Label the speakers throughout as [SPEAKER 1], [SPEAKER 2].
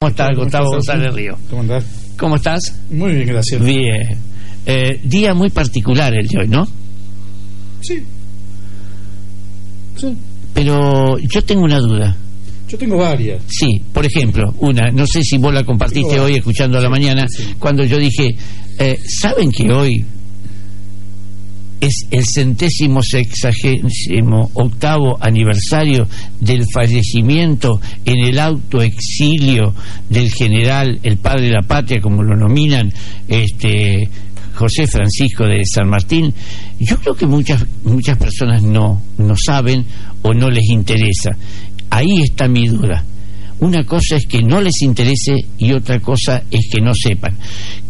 [SPEAKER 1] ¿Cómo estás, Gustavo González Río?
[SPEAKER 2] ¿Cómo andás?
[SPEAKER 1] ¿Cómo estás?
[SPEAKER 2] Muy bien, gracias.
[SPEAKER 1] Bien. Eh, día muy particular el de hoy, ¿no?
[SPEAKER 2] Sí. Sí.
[SPEAKER 1] Pero yo tengo una duda.
[SPEAKER 2] Yo tengo varias.
[SPEAKER 1] Sí, por ejemplo, una, no sé si vos la compartiste hoy escuchando a la mañana,
[SPEAKER 2] sí.
[SPEAKER 1] cuando yo dije, eh, ¿saben que hoy es el centésimo sexagésimo octavo aniversario del fallecimiento en el autoexilio del general, el padre de la patria, como lo nominan, este José Francisco de San Martín? Yo creo que muchas muchas personas no no saben o no les interesa. Ahí está mi duda. Una cosa es que no les interese y otra cosa es que no sepan.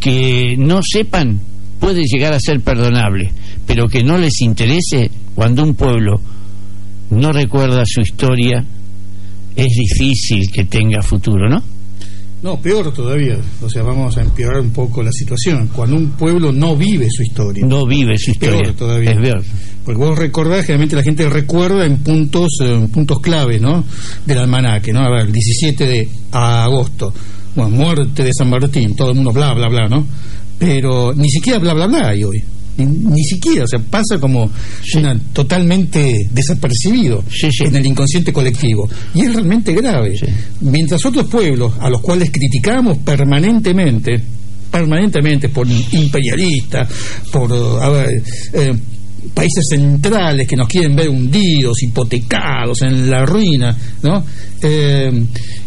[SPEAKER 1] Que no sepan puede llegar a ser perdonable, pero que no les interese cuando un pueblo no recuerda su historia, es difícil que tenga futuro, ¿no?
[SPEAKER 2] No, peor todavía. O sea, vamos a empeorar un poco la situación. Cuando un pueblo no vive su historia.
[SPEAKER 1] No vive su historia.
[SPEAKER 2] Peor todavía.
[SPEAKER 1] Es peor.
[SPEAKER 2] Porque vos recordás, generalmente la gente recuerda en puntos eh, en puntos clave, ¿no? Del almanaque, ¿no? A ver, el 17 de agosto. Bueno, muerte de San Martín, todo el mundo bla, bla, bla, ¿no? Pero ni siquiera bla, bla, bla hay hoy. Ni, ni siquiera, o sea, pasa como una, totalmente desapercibido
[SPEAKER 1] Sí, sí.
[SPEAKER 2] en el inconsciente colectivo. Y es realmente grave. Mientras otros pueblos a los cuales criticamos permanentemente, permanentemente por imperialistas, por a ver, eh, países centrales que nos quieren ver hundidos, hipotecados, en la ruina, ¿no? Eh,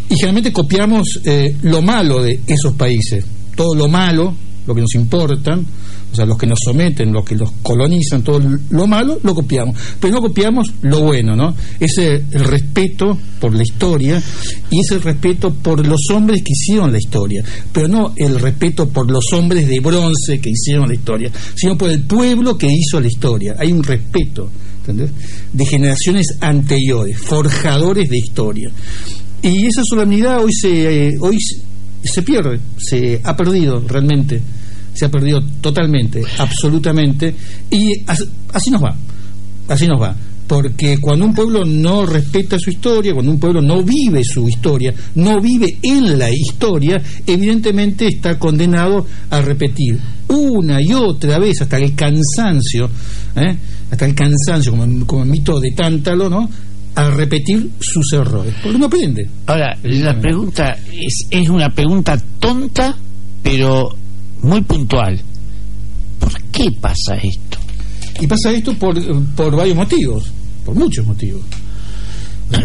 [SPEAKER 2] y generalmente copiamos eh, lo malo de esos países, todo lo malo, lo que nos importan, o sea, los que nos someten, los que los colonizan, todo lo malo, lo copiamos. Pero no copiamos lo bueno, ¿no? Ese el respeto por la historia y ese respeto por los hombres que hicieron la historia. Pero no el respeto por los hombres de bronce que hicieron la historia, sino por el pueblo que hizo la historia. Hay un respeto, ¿entendés? De generaciones anteriores, forjadores de historia. Y esa solemnidad hoy se, eh, hoy se- pierde, se ha perdido realmente se ha perdido totalmente, absolutamente, y as- así nos va, así nos va. Porque cuando un pueblo no respeta su historia, cuando un pueblo no vive su historia, no vive en la historia, evidentemente está condenado a repetir una y otra vez hasta el cansancio, ¿eh? hasta el cansancio, como, como mito de Tántalo, ¿no? A repetir sus errores, porque no aprende.
[SPEAKER 1] Ahora, la pregunta es, es una pregunta tonta, pero muy puntual. ¿Por qué pasa esto?
[SPEAKER 2] Y pasa esto por, por varios motivos, por muchos motivos.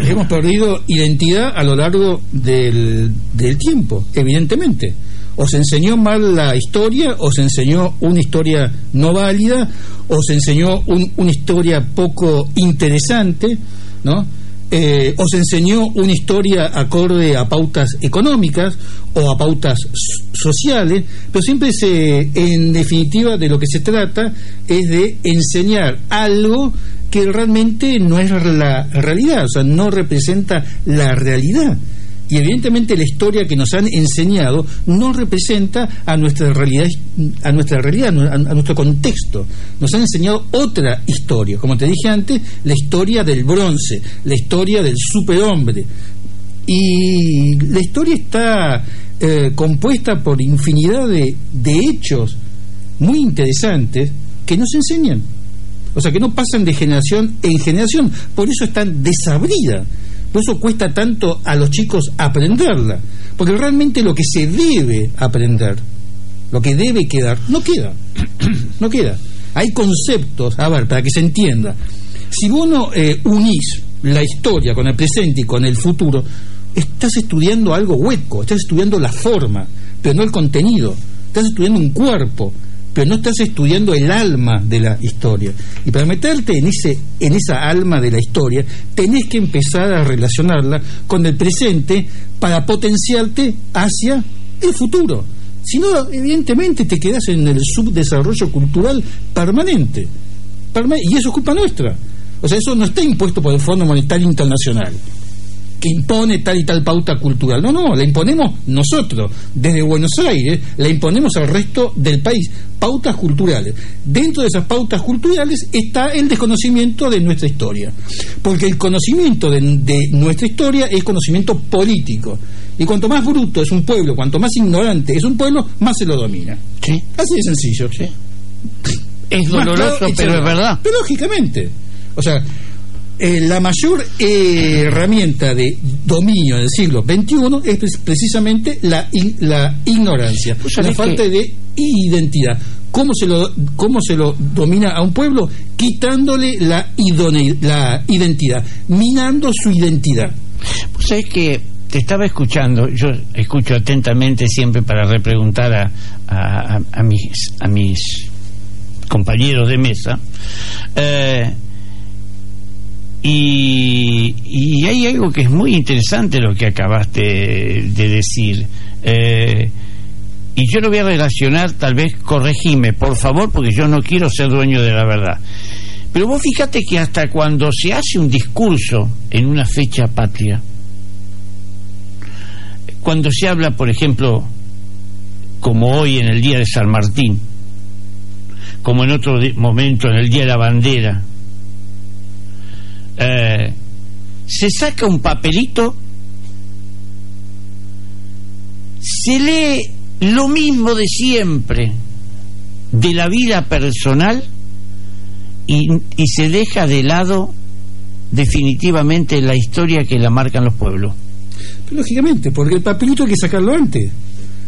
[SPEAKER 2] Hemos perdido identidad a lo largo del, del tiempo, evidentemente. O se enseñó mal la historia, o se enseñó una historia no válida, o se enseñó un- una historia poco interesante, ¿no? Eh, o se enseñó una historia acorde a pautas económicas o a pautas sociales, pero siempre se, en definitiva, de lo que se trata es de enseñar algo que realmente no es la realidad, o sea, no representa la realidad. Y evidentemente la historia que nos han enseñado no representa a nuestra realidad, a nuestra realidad, a nuestro contexto. Nos han enseñado otra historia, como te dije antes, la historia del bronce, la historia del superhombre. Y la historia está eh, compuesta por infinidad de, hechos muy interesantes que nos enseñan. O sea, que no pasan de generación en generación. Por eso están desabridas. Por eso cuesta tanto a los chicos aprenderla. Porque realmente lo que se debe aprender, lo que debe quedar, no queda. No queda. Hay conceptos, a ver, para que se entienda. Si vos no eh, unís la historia con el presente y con el futuro, estás estudiando algo hueco, estás estudiando la forma, pero no el contenido. Estás estudiando un cuerpo, pero no estás estudiando el alma de la historia. Y para meterte en, ese, en esa alma de la historia, tenés que empezar a relacionarla con el presente para potenciarte hacia el futuro. Si no, evidentemente te quedas en el subdesarrollo cultural permanente. y eso es culpa nuestra. O sea, eso no está impuesto por el Fondo Monetario Internacional que impone tal y tal pauta cultural. No, no, la imponemos nosotros, desde Buenos Aires, la imponemos al resto del país. Pautas culturales. Dentro de esas pautas culturales está el desconocimiento de nuestra historia. Porque el conocimiento de, nuestra historia es conocimiento político. Y cuanto más bruto es un pueblo, cuanto más ignorante es un pueblo, más se lo domina.
[SPEAKER 1] Sí.
[SPEAKER 2] Así de sencillo. Sí.
[SPEAKER 1] Es doloroso, pero es verdad.
[SPEAKER 2] Pero lógicamente. O sea, eh, la mayor eh, herramienta de dominio del siglo XXI es precisamente la, la ignorancia, la falta de identidad. ¿Cómo se, lo, ¿Cómo se lo domina a un pueblo? Quitándole la, la identidad, minando su identidad.
[SPEAKER 1] Pues es que te estaba escuchando, yo escucho atentamente siempre para repreguntar a, a, a mis, a mis compañeros de mesa. Eh, y, hay algo que es muy interesante lo que acabaste de decir. Eh, y yo lo voy a relacionar, tal vez corregime, por favor, porque yo no quiero ser dueño de la verdad. Pero vos fíjate que hasta cuando se hace un discurso en una fecha patria, cuando se habla, por ejemplo, como hoy en el Día de San Martín, como en otro momento en el Día de la Bandera, eh, se saca un papelito, se lee lo mismo de siempre de la vida personal y, y se deja de lado definitivamente la historia que la marcan los pueblos.
[SPEAKER 2] lógicamente, porque el papelito hay que sacarlo antes.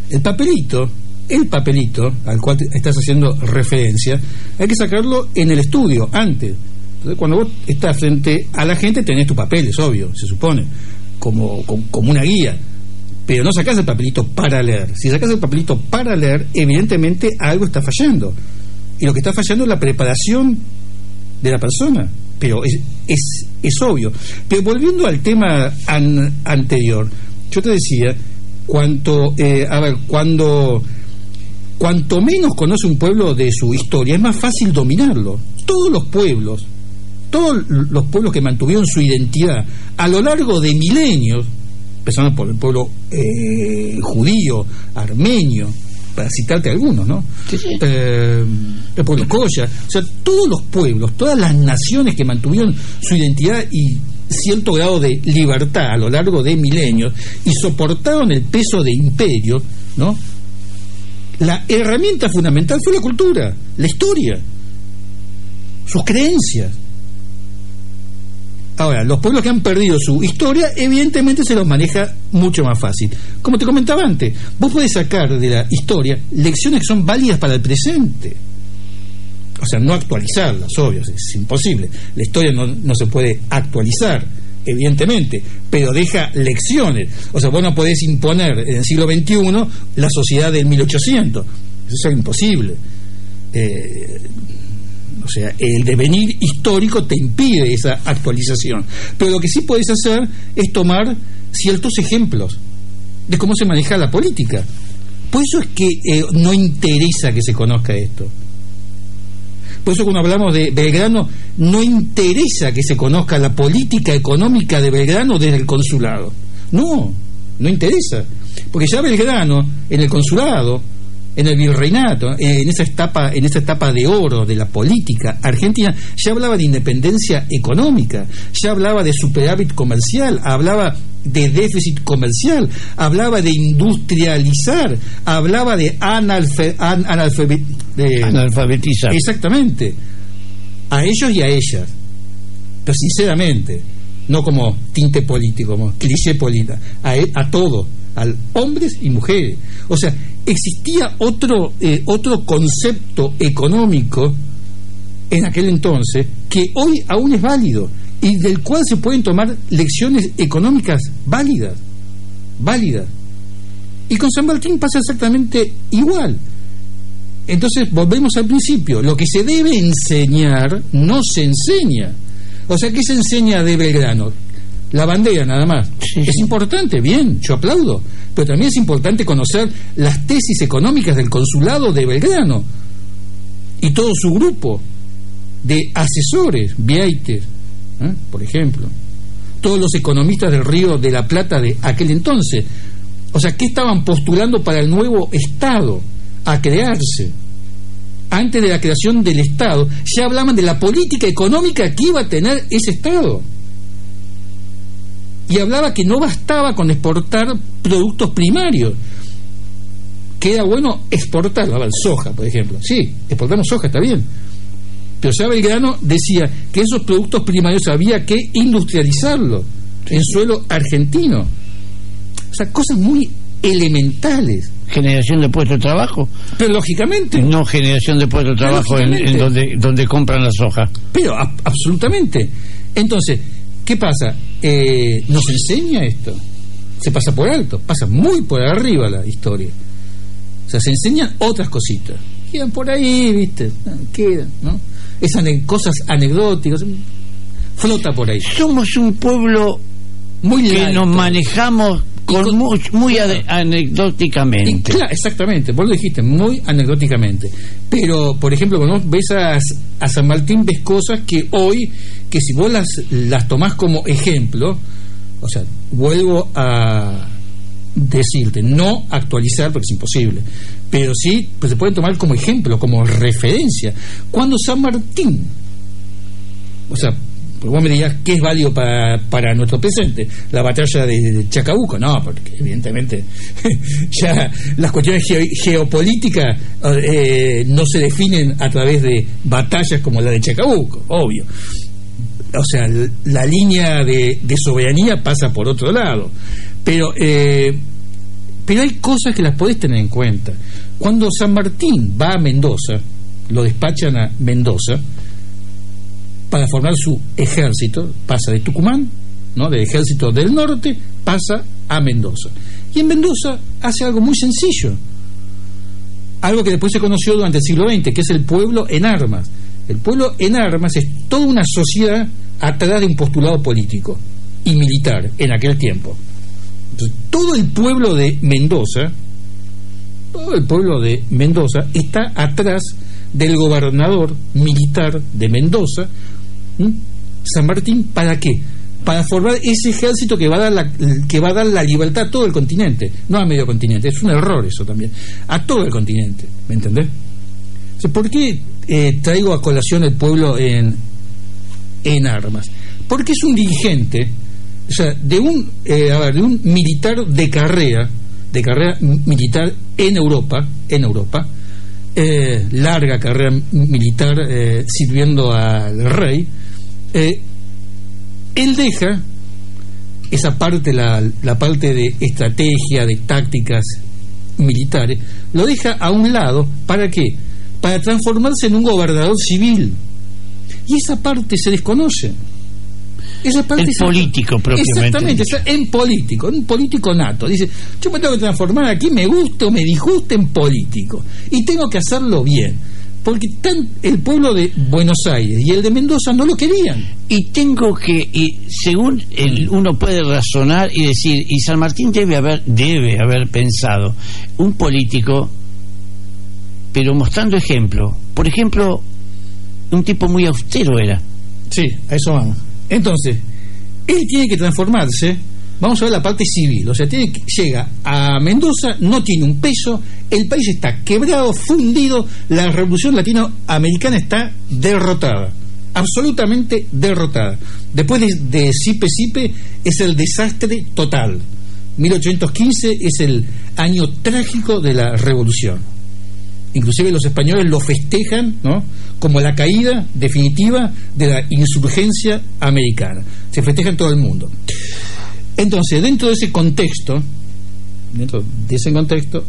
[SPEAKER 2] El papelito, el papelito al cual estás haciendo referencia, hay que sacarlo en el estudio antes entonces, cuando vos estás frente a la gente, tenés tu papel, es obvio, se supone, como, como, una guía. Pero no sacás el papelito para leer. Si sacás el papelito para leer, evidentemente algo está fallando. Y lo que está fallando es la preparación de la persona. Pero es, es, es obvio. Pero volviendo al tema anterior, yo te decía, cuanto, eh, a ver, cuando cuanto menos conoce un pueblo de su historia, es más fácil dominarlo. Todos los pueblos todos los pueblos que mantuvieron su identidad a lo largo de milenios, empezando por el pueblo eh, judío, armenio, para citarte algunos, ¿no? Eh, el pueblo Koya, o sea, todos los pueblos, todas las naciones que mantuvieron su identidad y cierto grado de libertad a lo largo de milenios y soportaron el peso de imperio, ¿no? La herramienta fundamental fue la cultura, la historia, sus creencias. Ahora, los pueblos que han perdido su historia, evidentemente se los maneja mucho más fácil. Como te comentaba antes, vos podés sacar de la historia lecciones que son válidas para el presente. O sea, no actualizarlas, obvio, es imposible. La historia no, se puede actualizar, evidentemente, pero deja lecciones. O sea, vos no podés imponer en el siglo XXI la sociedad del 1800. Eso es imposible. Eh, o sea, el devenir histórico te impide esa actualización. Pero lo que sí puedes hacer es tomar ciertos ejemplos de cómo se maneja la política. Por eso es que eh, no interesa que se conozca esto. Por eso cuando hablamos de Belgrano, no interesa que se conozca la política económica de Belgrano desde el consulado. No, no interesa. Porque ya Belgrano, en el consulado, en el virreinato, en esa etapa, en esa etapa de oro de la política argentina, ya hablaba de independencia económica, ya hablaba de superávit comercial, hablaba de déficit comercial, hablaba de industrializar, hablaba de,
[SPEAKER 1] analfabetizar.
[SPEAKER 2] Exactamente. A ellos y a ellas. Pero sinceramente, no como tinte político, como cliché política, a, a todos, a hombres y mujeres. O sea, existía otro, eh, otro concepto económico en aquel entonces que hoy aún es válido y del cual se pueden tomar lecciones económicas válidas, válidas. Y con San Martín pasa exactamente igual. Entonces, volvemos al principio. Lo que se debe enseñar no se enseña. O sea, ¿qué se enseña de Belgrano? La bandera, nada más. es importante, bien, yo aplaudo. Pero también es importante conocer las tesis económicas del consulado de Belgrano y todo su grupo de asesores, Vieiter, ¿eh? por ejemplo. Todos los economistas del Río de la Plata de aquel entonces. O sea, ¿qué estaban postulando para el nuevo Estado a crearse? Antes de la creación del Estado, ya hablaban de la política económica que iba a tener ese Estado. Y hablaba que no bastaba con exportar productos primarios, que era bueno exportar, soja, por ejemplo. Sí, exportamos soja, está bien. Pero ya Belgrano decía que esos productos primarios había que industrializarlos en suelo argentino. O sea, cosas muy elementales.
[SPEAKER 1] Generación de puestos de trabajo.
[SPEAKER 2] Pero lógicamente.
[SPEAKER 1] No generación de puestos de trabajo en, donde, donde compran la soja.
[SPEAKER 2] Pero absolutamente. Entonces, ¿qué pasa? Eh, ¿Nos enseña esto? Se pasa por alto, pasa muy por arriba la historia. O sea, se enseñan otras cositas. Quedan por ahí, ¿viste? Ah, quedan, ¿no? Esas cosas anecdóticas. Flota por ahí.
[SPEAKER 1] Somos un pueblo muy que nos manejamos con, muy, anecdóticamente.
[SPEAKER 2] exactamente, vos lo dijiste, muy anecdóticamente. Pero, por ejemplo, cuando ves a, San Martín, ves cosas que hoy, que si vos las, las tomás como ejemplo, o sea, vuelvo a decirte, no actualizar porque es imposible, pero sí pues se pueden tomar como ejemplo, como referencia. Cuando San Martín, o sea, pues vos me dirías, ¿qué es válido para, para nuestro presente? La batalla de, Chacabuco, no, porque evidentemente ya las cuestiones geopolíticas eh, no se definen a través de batallas como la de Chacabuco, obvio. O sea, la línea de, soberanía pasa por otro lado. Pero, eh, pero hay cosas que las podés tener en cuenta. Cuando San Martín va a Mendoza, lo despachan a Mendoza, para formar su ejército, pasa de Tucumán, ¿no? del ejército del norte, pasa a Mendoza. Y en Mendoza hace algo muy sencillo, algo que después se conoció durante el siglo XX, que es el pueblo en armas. El pueblo en armas es toda una sociedad atrás de un postulado político y militar en aquel tiempo. Entonces, todo el pueblo de Mendoza, todo el pueblo de Mendoza está atrás del gobernador militar de Mendoza, ¿Mm? San Martín, ¿para qué? Para formar ese ejército que va a dar la, que va a dar la libertad a todo el continente, no a medio continente, es un error eso también, a todo el continente, ¿me entendés? ¿Por qué eh, traigo a colación el pueblo en, en armas? Porque es un dirigente, o sea, de un, eh, a ver, de un militar de carrera, de carrera militar en Europa, en Europa, eh, larga carrera militar sirviendo al rey, eh, él deja esa parte, la, la parte de estrategia, de tácticas militares, lo deja a un lado, ¿para qué? Para transformarse en un gobernador civil. Y esa parte se desconoce.
[SPEAKER 1] Esa parte el político propiamente.
[SPEAKER 2] Exactamente, en político, en político nato. Dice, yo me tengo que transformar aquí, me guste o me disguste en político. Y tengo que hacerlo bien porque tan el pueblo de Buenos Aires y el de Mendoza no lo querían.
[SPEAKER 1] Y tengo que, y según el, uno puede razonar y decir, y San Martín debe haber, debe haber pensado, un político, pero mostrando ejemplo. Por ejemplo, un tipo muy austero era.
[SPEAKER 2] Sí, a eso vamos. Entonces, él tiene que transformarse Vamos a ver la parte civil. O sea, llega a Mendoza, no tiene un peso, el país está quebrado, fundido, la revolución latinoamericana está derrotada, absolutamente derrotada. Después de, de Sipe Sipe es el desastre total. 1815 es el año trágico de la revolución. Inclusive los españoles lo festejan ¿no? como la caída definitiva de la insurgencia americana. Se festeja en todo el mundo. Entonces, dentro de ese contexto, dentro de ese contexto,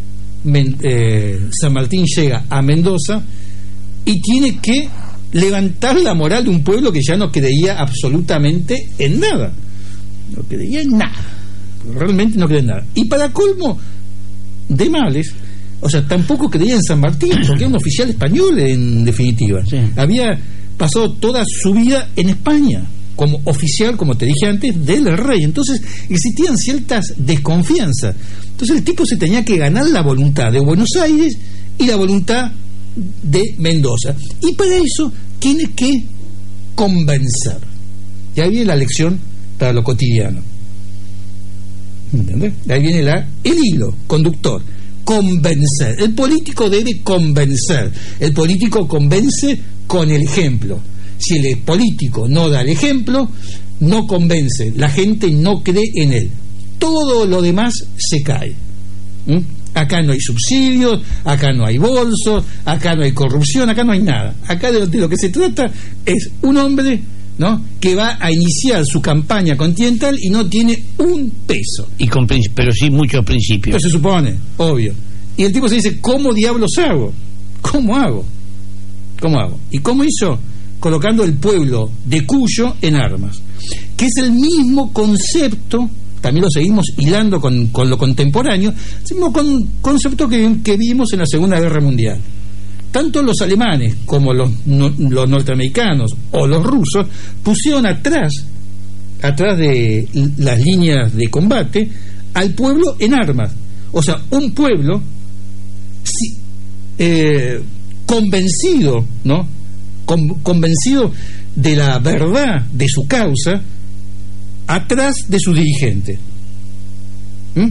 [SPEAKER 2] eh, San Martín llega a Mendoza y tiene que levantar la moral de un pueblo que ya no creía absolutamente en nada. No creía en nada. Realmente no creía en nada. Y para colmo de males, O sea, tampoco creía en San Martín, porque era un oficial español en definitiva.
[SPEAKER 1] Sí.
[SPEAKER 2] Había pasado toda su vida en España como oficial, como te dije antes, del rey. Entonces existían ciertas desconfianzas. Entonces el tipo se tenía que ganar la voluntad de Buenos Aires y la voluntad de Mendoza. Y para eso tiene que convencer. Y ahí viene la lección para lo cotidiano. ¿Entendés? De ahí viene la, el hilo conductor. Convencer. El político debe convencer. El político convence con el ejemplo. Si el político no da el ejemplo, no convence. La gente no cree en él. Todo lo demás se cae. ¿Mm? Acá no hay subsidios, acá no hay bolsos, acá no hay corrupción, acá no hay nada. Acá de lo, de lo que se trata es un hombre ¿no? que va a iniciar su campaña continental y no tiene un peso.
[SPEAKER 1] Y con, pero sí muchos principios.
[SPEAKER 2] Pero se supone, obvio. Y el tipo se dice, ¿cómo diablos hago? ¿Cómo hago? ¿Cómo hago? ¿Y cómo hizo? Colocando el pueblo de Cuyo en armas. Que es el mismo concepto, también lo seguimos hilando con, lo contemporáneo, el mismo con- concepto que, vimos en la Segunda Guerra Mundial. Tanto los alemanes como los, los norteamericanos o los rusos pusieron atrás, atrás de las líneas de combate, al pueblo en armas. O sea, un pueblo sí, eh, convencido, ¿no? Con- convencido de la verdad de su causa, atrás de su dirigente. ¿Mm?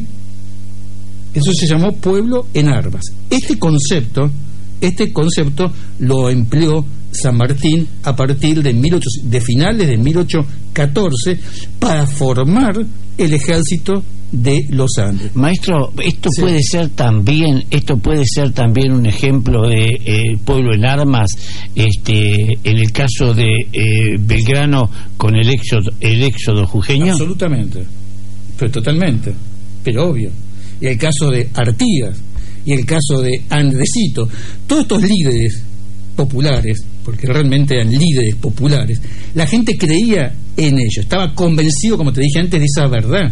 [SPEAKER 2] Eso se llamó pueblo en armas. Este concepto, este concepto lo empleó San Martín a partir de, 1800 de finales de 1814 para formar el ejército de los Andes.
[SPEAKER 1] Maestro, esto
[SPEAKER 2] Sí.
[SPEAKER 1] puede ser también, esto puede ser también un ejemplo de eh, pueblo en armas, este, en el caso de eh, Belgrano con el éxodo, el éxodo jujeño.
[SPEAKER 2] Absolutamente. Pero totalmente. Pero obvio. Y el caso de Artigas, y el caso de Andresito, todos estos líderes populares, porque realmente eran líderes populares, la gente creía en ellos, estaba convencido, como te dije antes, de esa verdad.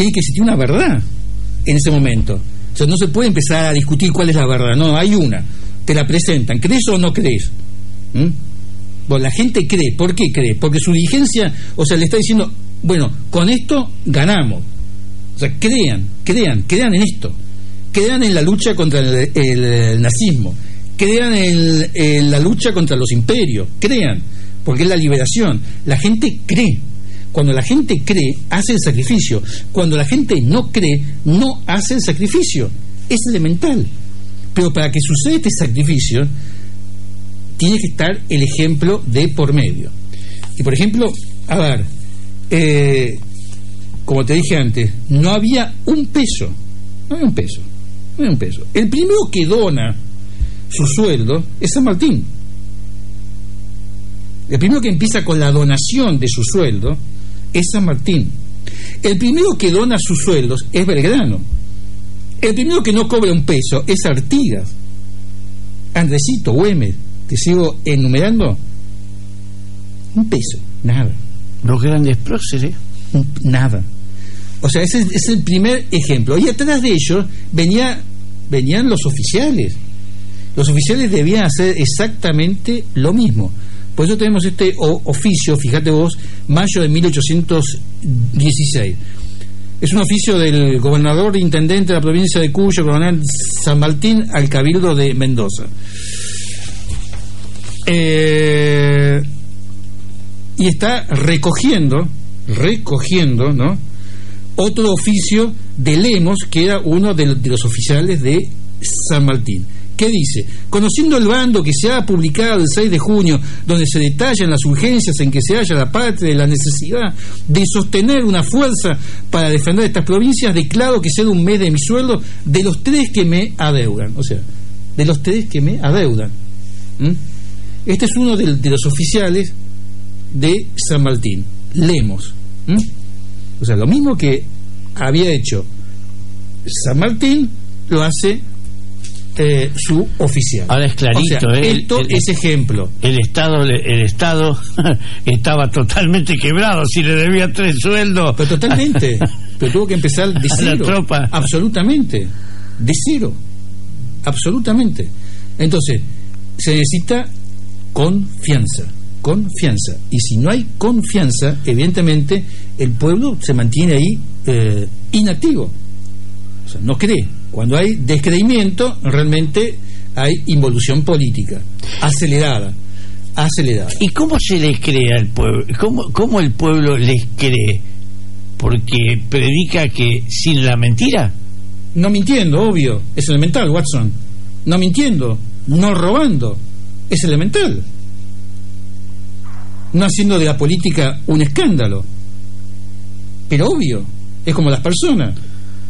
[SPEAKER 2] Tiene que existir una verdad en ese momento. O sea, no se puede empezar a discutir cuál es la verdad, no, hay una. Te la presentan, ¿crees o no crees? ¿Mm? La gente cree. ¿Por qué cree? Porque su dirigencia, o sea, le está diciendo, bueno, con esto ganamos. O sea, crean, crean, crean en esto. Crean en la lucha contra el, el nazismo. Crean en, en la lucha contra los imperios. Crean, porque es la liberación. La gente cree. Cuando la gente cree, hace el sacrificio. Cuando la gente no cree, no hace el sacrificio. Es elemental. Pero para que suceda este sacrificio, tiene que estar el ejemplo de por medio. Y por ejemplo, a ver, eh, como te dije antes, no había un peso, no había un peso, no había un peso. El primero que dona su sueldo es San Martín. El primero que empieza con la donación de su sueldo es San Martín. El primero que dona sus sueldos es Belgrano. El primero que no cobra un peso es Artigas. Andresito, Güemes, te sigo enumerando. Un peso, nada,
[SPEAKER 1] Los grandes próceres.
[SPEAKER 2] un- nada. O sea, ese es el primer ejemplo. Y atrás de ellos venía, venían los oficiales. Los oficiales debían hacer exactamente lo mismo. Por eso tenemos este oficio, fíjate vos, mayo de 1816. Es un oficio del gobernador intendente de la provincia de Cuyo, coronel San Martín, al cabildo de Mendoza. Eh, y está recogiendo, recogiendo, ¿no? Otro oficio de Lemos, que era uno de los oficiales de San Martín. ¿Qué dice? Conociendo el bando que se ha publicado el 6 de junio, donde se detallan las urgencias en que se halla la patria y la necesidad de sostener una fuerza para defender estas provincias, declaro que sea un mes de mi sueldo de los tres que me adeudan. O sea, de los tres que me adeudan. ¿Mm? Este es uno de, de los oficiales de San Martín, Lemos. ¿Mm? O sea, lo mismo que había hecho San Martín, lo hace eh, su oficial.
[SPEAKER 1] Ahora es clarito,
[SPEAKER 2] O sea,
[SPEAKER 1] ¿eh?
[SPEAKER 2] esto
[SPEAKER 1] El-
[SPEAKER 2] es ejemplo.
[SPEAKER 1] El Estado, el Estado estaba totalmente quebrado, si le debía tres sueldos.
[SPEAKER 2] Pero totalmente. Pero tuvo que empezar de
[SPEAKER 1] A la
[SPEAKER 2] cero.
[SPEAKER 1] tropa.
[SPEAKER 2] Absolutamente. De cero. absolutamente. Entonces, se necesita confianza, confianza. Y si no hay confianza, evidentemente el pueblo se mantiene ahí eh, inactivo. O sea, no cree. Cuando hay descreimiento, realmente hay involución política, acelerada, acelerada.
[SPEAKER 1] ¿Y cómo se les cree al pueblo? ¿Cómo, ¿Cómo el pueblo les cree? Porque predica que sin la mentira.
[SPEAKER 2] No mintiendo, obvio, es elemental, Watson. No mintiendo, no robando, es elemental. No haciendo de la política un escándalo. Pero obvio, es como las personas.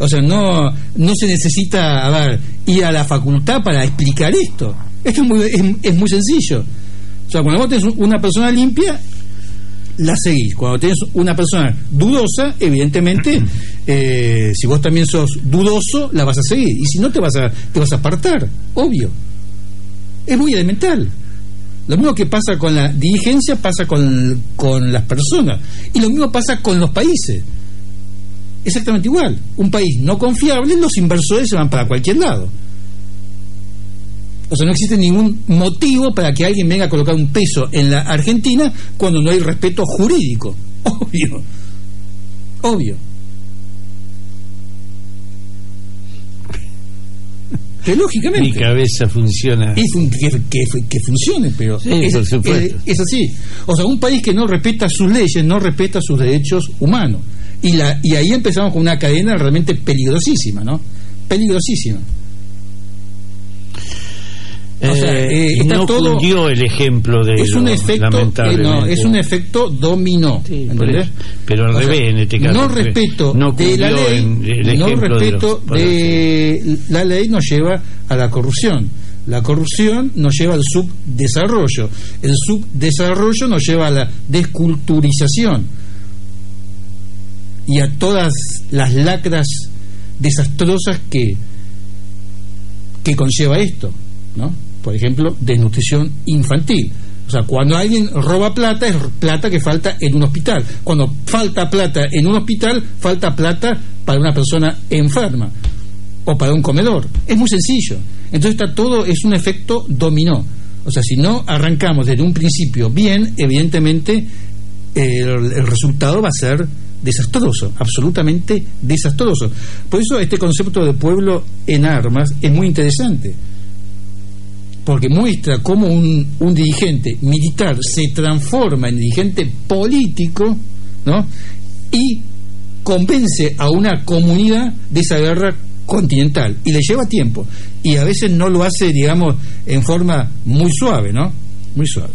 [SPEAKER 2] O sea, no, no se necesita a ver, ir a la facultad para explicar esto. Esto es muy, es, es muy sencillo. O sea, cuando vos tenés una persona limpia, la seguís. Cuando tenés una persona dudosa, evidentemente, eh, si vos también sos dudoso, la vas a seguir. Y si no, te vas a, te vas a apartar, obvio. Es muy elemental. Lo mismo que pasa con la dirigencia pasa con, con las personas. Y lo mismo pasa con los países. Exactamente igual. Un país no confiable, los inversores se van para cualquier lado. O sea, no existe ningún motivo para que alguien venga a colocar un peso en la Argentina cuando no hay respeto jurídico. Obvio. Obvio. Que lógicamente.
[SPEAKER 1] Mi cabeza funciona.
[SPEAKER 2] Es un- que, que- que funcione, pero
[SPEAKER 1] Sí,
[SPEAKER 2] es,
[SPEAKER 1] por supuesto.
[SPEAKER 2] es- es así. O sea, un país que no respeta sus leyes, no respeta sus derechos humanos. Y, la, y ahí empezamos con una cadena realmente peligrosísima, ¿no? Peligrosísima. O sea,
[SPEAKER 1] Eh,
[SPEAKER 2] eh, está
[SPEAKER 1] no
[SPEAKER 2] todo-
[SPEAKER 1] cundió el ejemplo de
[SPEAKER 2] es un efecto eh, no, es un efecto dominó
[SPEAKER 1] Sí. Pero al
[SPEAKER 2] O sea,
[SPEAKER 1] revés en este caso.
[SPEAKER 2] no respeto
[SPEAKER 1] no
[SPEAKER 2] de la ley no
[SPEAKER 1] de
[SPEAKER 2] respeto
[SPEAKER 1] los-
[SPEAKER 2] de la ley nos lleva a la corrupción la corrupción nos lleva al subdesarrollo el subdesarrollo nos lleva a la desculturización y a todas las lacras desastrosas que que conlleva esto, ¿no? Por ejemplo, desnutrición infantil. O sea, cuando alguien roba plata, es plata que falta en un hospital. Cuando falta plata en un hospital, falta plata para una persona enferma o para un comedor. Es muy sencillo. Entonces está todo, es un efecto dominó. O sea, si no arrancamos desde un principio bien, evidentemente el, el resultado va a ser desastroso, absolutamente desastroso. Por eso este concepto de pueblo en armas es muy interesante, porque muestra cómo un, dirigente militar se transforma en dirigente político, ¿no? Y convence a una comunidad de esa guerra continental y le lleva tiempo y a veces no lo hace digamos en forma muy suave no muy suave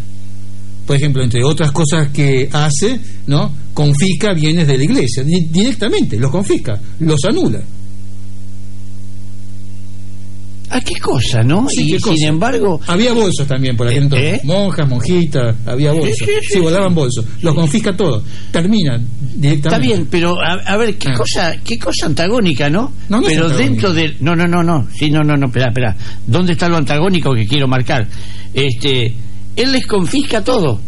[SPEAKER 2] por ejemplo, entre otras cosas que hace, ¿no? Confisca bienes de la iglesia, di- directamente, los confisca, los anula.
[SPEAKER 1] ¿A qué cosa, no?
[SPEAKER 2] Sí,
[SPEAKER 1] y
[SPEAKER 2] qué cosa.
[SPEAKER 1] sin embargo,
[SPEAKER 2] Había bolsos también por aquel
[SPEAKER 1] ¿Eh?
[SPEAKER 2] entonces. Monjas, monjitas, había bolsos.
[SPEAKER 1] sí,
[SPEAKER 2] Sí,
[SPEAKER 1] sí,
[SPEAKER 2] volaban bolsos. Los confisca todo. Termina directamente.
[SPEAKER 1] Está bien, pero a, a ver, qué
[SPEAKER 2] Ah.
[SPEAKER 1] cosa, qué cosa antagónica, ¿no?
[SPEAKER 2] No, no
[SPEAKER 1] pero dentro del, no, no, no, no, sí, no, no, no, espera, espera. ¿Dónde está lo antagónico que quiero marcar? Este, él les confisca todo.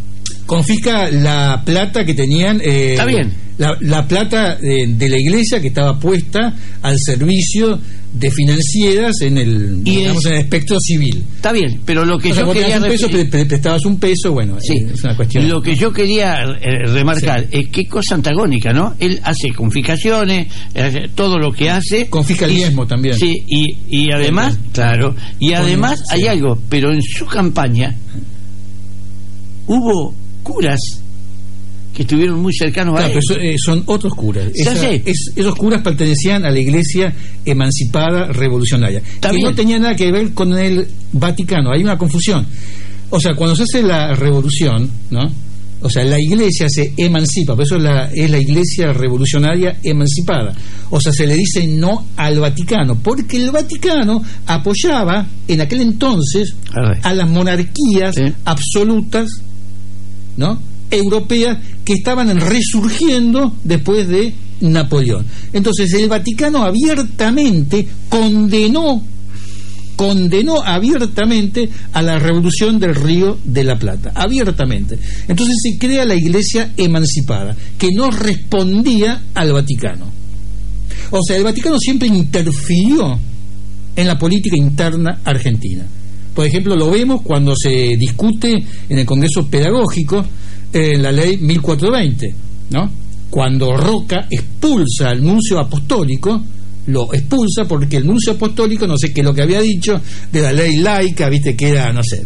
[SPEAKER 2] confisca la plata que tenían. eh,
[SPEAKER 1] Está bien.
[SPEAKER 2] La, la plata eh, de la iglesia que estaba puesta al servicio de financieras en el,
[SPEAKER 1] Y
[SPEAKER 2] digamos,
[SPEAKER 1] es-
[SPEAKER 2] en el espectro civil.
[SPEAKER 1] Está bien, pero lo que
[SPEAKER 2] O sea,
[SPEAKER 1] yo quería
[SPEAKER 2] un peso,
[SPEAKER 1] refer-
[SPEAKER 2] pre- pre- prestabas un peso, bueno,
[SPEAKER 1] Sí,
[SPEAKER 2] eh, es una cuestión.
[SPEAKER 1] Lo que yo quería eh, remarcar es qué cosa antagónica, ¿no? Él hace confiscaciones, hace todo lo que hace.
[SPEAKER 2] Confisca el diezmo también.
[SPEAKER 1] Sí, y, y además, claro, y además hay algo, pero en su campaña hubo curas que estuvieron muy cercanos a él.
[SPEAKER 2] pero eh, son otros curas. Esa- es- esos curas pertenecían a la iglesia emancipada revolucionaria, que
[SPEAKER 1] bien.
[SPEAKER 2] no tenía nada que ver con el Vaticano. Hay una confusión. O sea, cuando se hace la revolución, ¿no? O sea, la iglesia se emancipa, por eso es la, es la iglesia revolucionaria emancipada. O sea, se le dice no al Vaticano, porque el Vaticano apoyaba en aquel entonces
[SPEAKER 1] A
[SPEAKER 2] las monarquías
[SPEAKER 1] Sí.
[SPEAKER 2] absolutas ¿no? europeas que estaban resurgiendo después de Napoleón. Entonces el Vaticano abiertamente condenó condenó abiertamente a la revolución del Río de la Plata, abiertamente. Entonces se crea la iglesia emancipada, que no respondía al Vaticano. O sea, el Vaticano siempre interfirió en la política interna argentina. Por ejemplo, lo vemos cuando se discute en el Congreso Pedagógico en la ley 1420, ¿no? Cuando Roca expulsa al nuncio apostólico, lo expulsa porque el nuncio apostólico, no sé qué es lo que había dicho, de la ley laica, viste que era, no sé,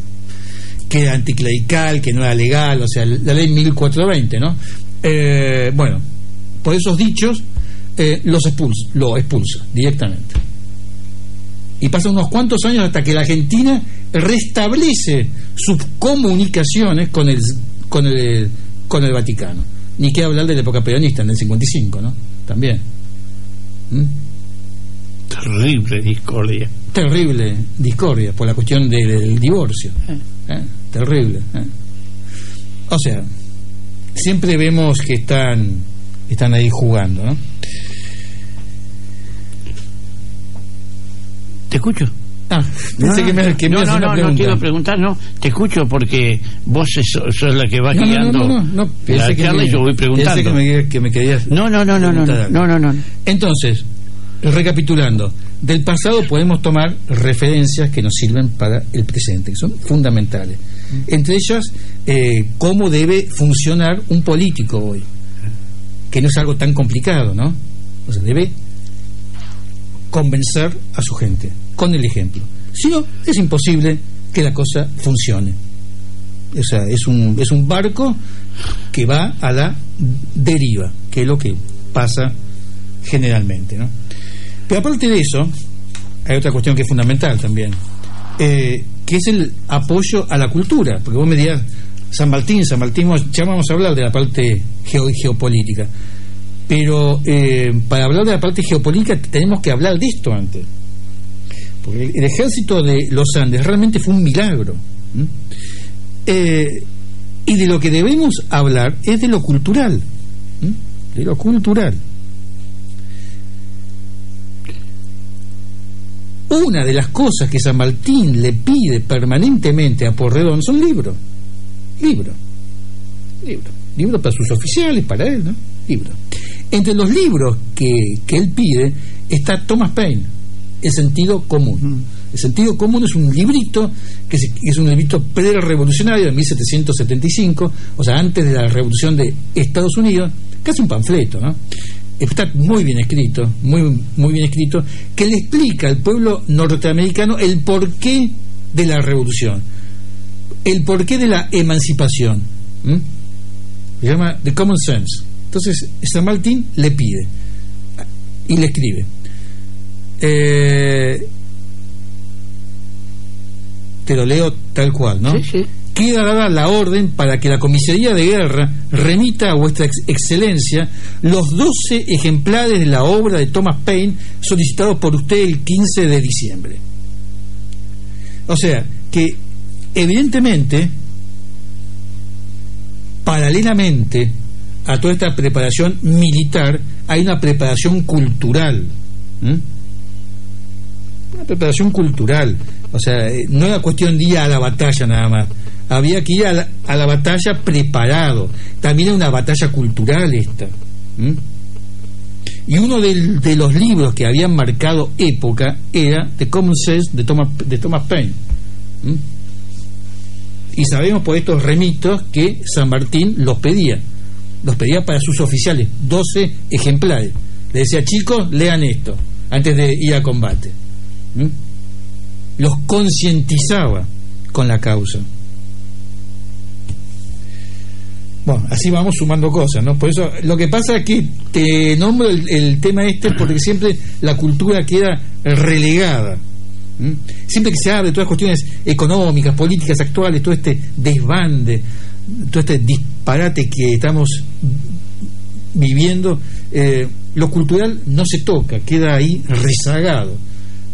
[SPEAKER 2] que era anticlerical, que no era legal, o sea, la ley 1420, ¿no? Eh, bueno, por esos dichos eh, los expulsa, lo expulsa directamente. Y pasan unos cuantos años hasta que la Argentina restablece sus comunicaciones con el, con el, con el Vaticano. Ni que hablar de la época peronista, en el 55, ¿no? También.
[SPEAKER 1] ¿Mm? Terrible discordia.
[SPEAKER 2] Terrible discordia por la cuestión del, divorcio. Eh. ¿Eh? Terrible. ¿eh? O sea, siempre vemos que están, están ahí jugando, ¿no?
[SPEAKER 1] ¿Te escucho? No,
[SPEAKER 2] que me, que
[SPEAKER 1] no, no, no, no quiero preguntar, no, te escucho porque vos sos, sos la que va
[SPEAKER 2] No, no,
[SPEAKER 1] guiando
[SPEAKER 2] no, no, no,
[SPEAKER 1] la
[SPEAKER 2] pensé que
[SPEAKER 1] charla
[SPEAKER 2] me-
[SPEAKER 1] y yo voy preguntando.
[SPEAKER 2] que me, que me querías
[SPEAKER 1] No, no, no, no, no, no, no, no, no.
[SPEAKER 2] Entonces, recapitulando, del pasado podemos tomar referencias que nos sirven para el presente, que son fundamentales. Entre ellas, eh, cómo debe funcionar un político hoy, que no es algo tan complicado, ¿no? O sea, debe convencer a su gente con el ejemplo. Si no, es imposible que la cosa funcione. O sea, es un, es un barco que va a la deriva, que es lo que pasa generalmente. ¿no? Pero aparte de eso, hay otra cuestión que es fundamental también, eh, que es el apoyo a la cultura. Porque vos me dirás, San Martín, San Martín, ya vamos a hablar de la parte geo- geopolítica. Pero eh, para hablar de la parte geopolítica tenemos que hablar de esto antes. Porque el, ejército de los Andes realmente fue un milagro. Eh, y de lo que debemos hablar es de lo cultural. De lo cultural. Una de las cosas que San Martín le pide permanentemente a Porredón son libros. Libros. Libros. Libros para sus oficiales, para él, ¿no? Libros. Entre los libros que, que él pide está Thomas Paine, El sentido común. El sentido común es un librito que es, un librito pre-revolucionario de 1775, o sea, antes de la revolución de Estados Unidos, casi un panfleto, ¿no? Está muy bien escrito, muy, muy bien escrito, que le explica al pueblo norteamericano el porqué de la revolución, el porqué de la emancipación. Se llama The Common Sense. Entonces, San Martín le pide y le escribe. Eh, te lo leo tal cual, ¿no?
[SPEAKER 1] Sí, sí.
[SPEAKER 2] Queda dada la orden para que la comisaría de guerra remita a vuestra ex- excelencia los 12 ejemplares de la obra de Thomas Paine solicitados por usted el 15 de diciembre. O sea, que evidentemente, paralelamente a toda esta preparación militar, hay una preparación cultural. Preparación cultural. O sea, eh, no era cuestión de ir a la batalla nada más. Había que ir a la, batalla preparado. También era una batalla cultural esta. Y uno de los libros que habían marcado época era The Common Sense de Thomas, de Thomas Paine. Y sabemos por estos remitos que San Martín los pedía. Los pedía para sus oficiales, 12 ejemplares. Le decía, chicos, lean esto antes de ir a combate. Los concientizaba con la causa. Bueno, así vamos sumando cosas, ¿no? Por eso, lo que pasa es que te nombro el, tema este porque siempre la cultura queda relegada. Siempre que se habla de todas las cuestiones económicas, políticas actuales, todo este desbande, todo este disparate que estamos viviendo, eh, lo cultural no se toca, queda ahí rezagado.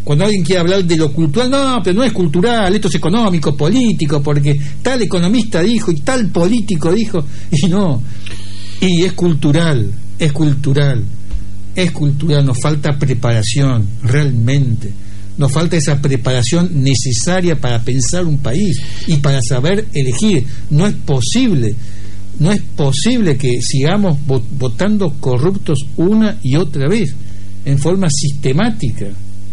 [SPEAKER 2] Cuando alguien quiere hablar de lo cultural, no, pero no es cultural, esto es económico, político, porque tal economista dijo y tal político dijo, y no, y es cultural, es cultural, es cultural, nos falta preparación, realmente, nos falta esa preparación necesaria para pensar un país y para saber elegir, no es posible. No es posible que sigamos vo- votando corruptos una y otra vez, en forma sistemática.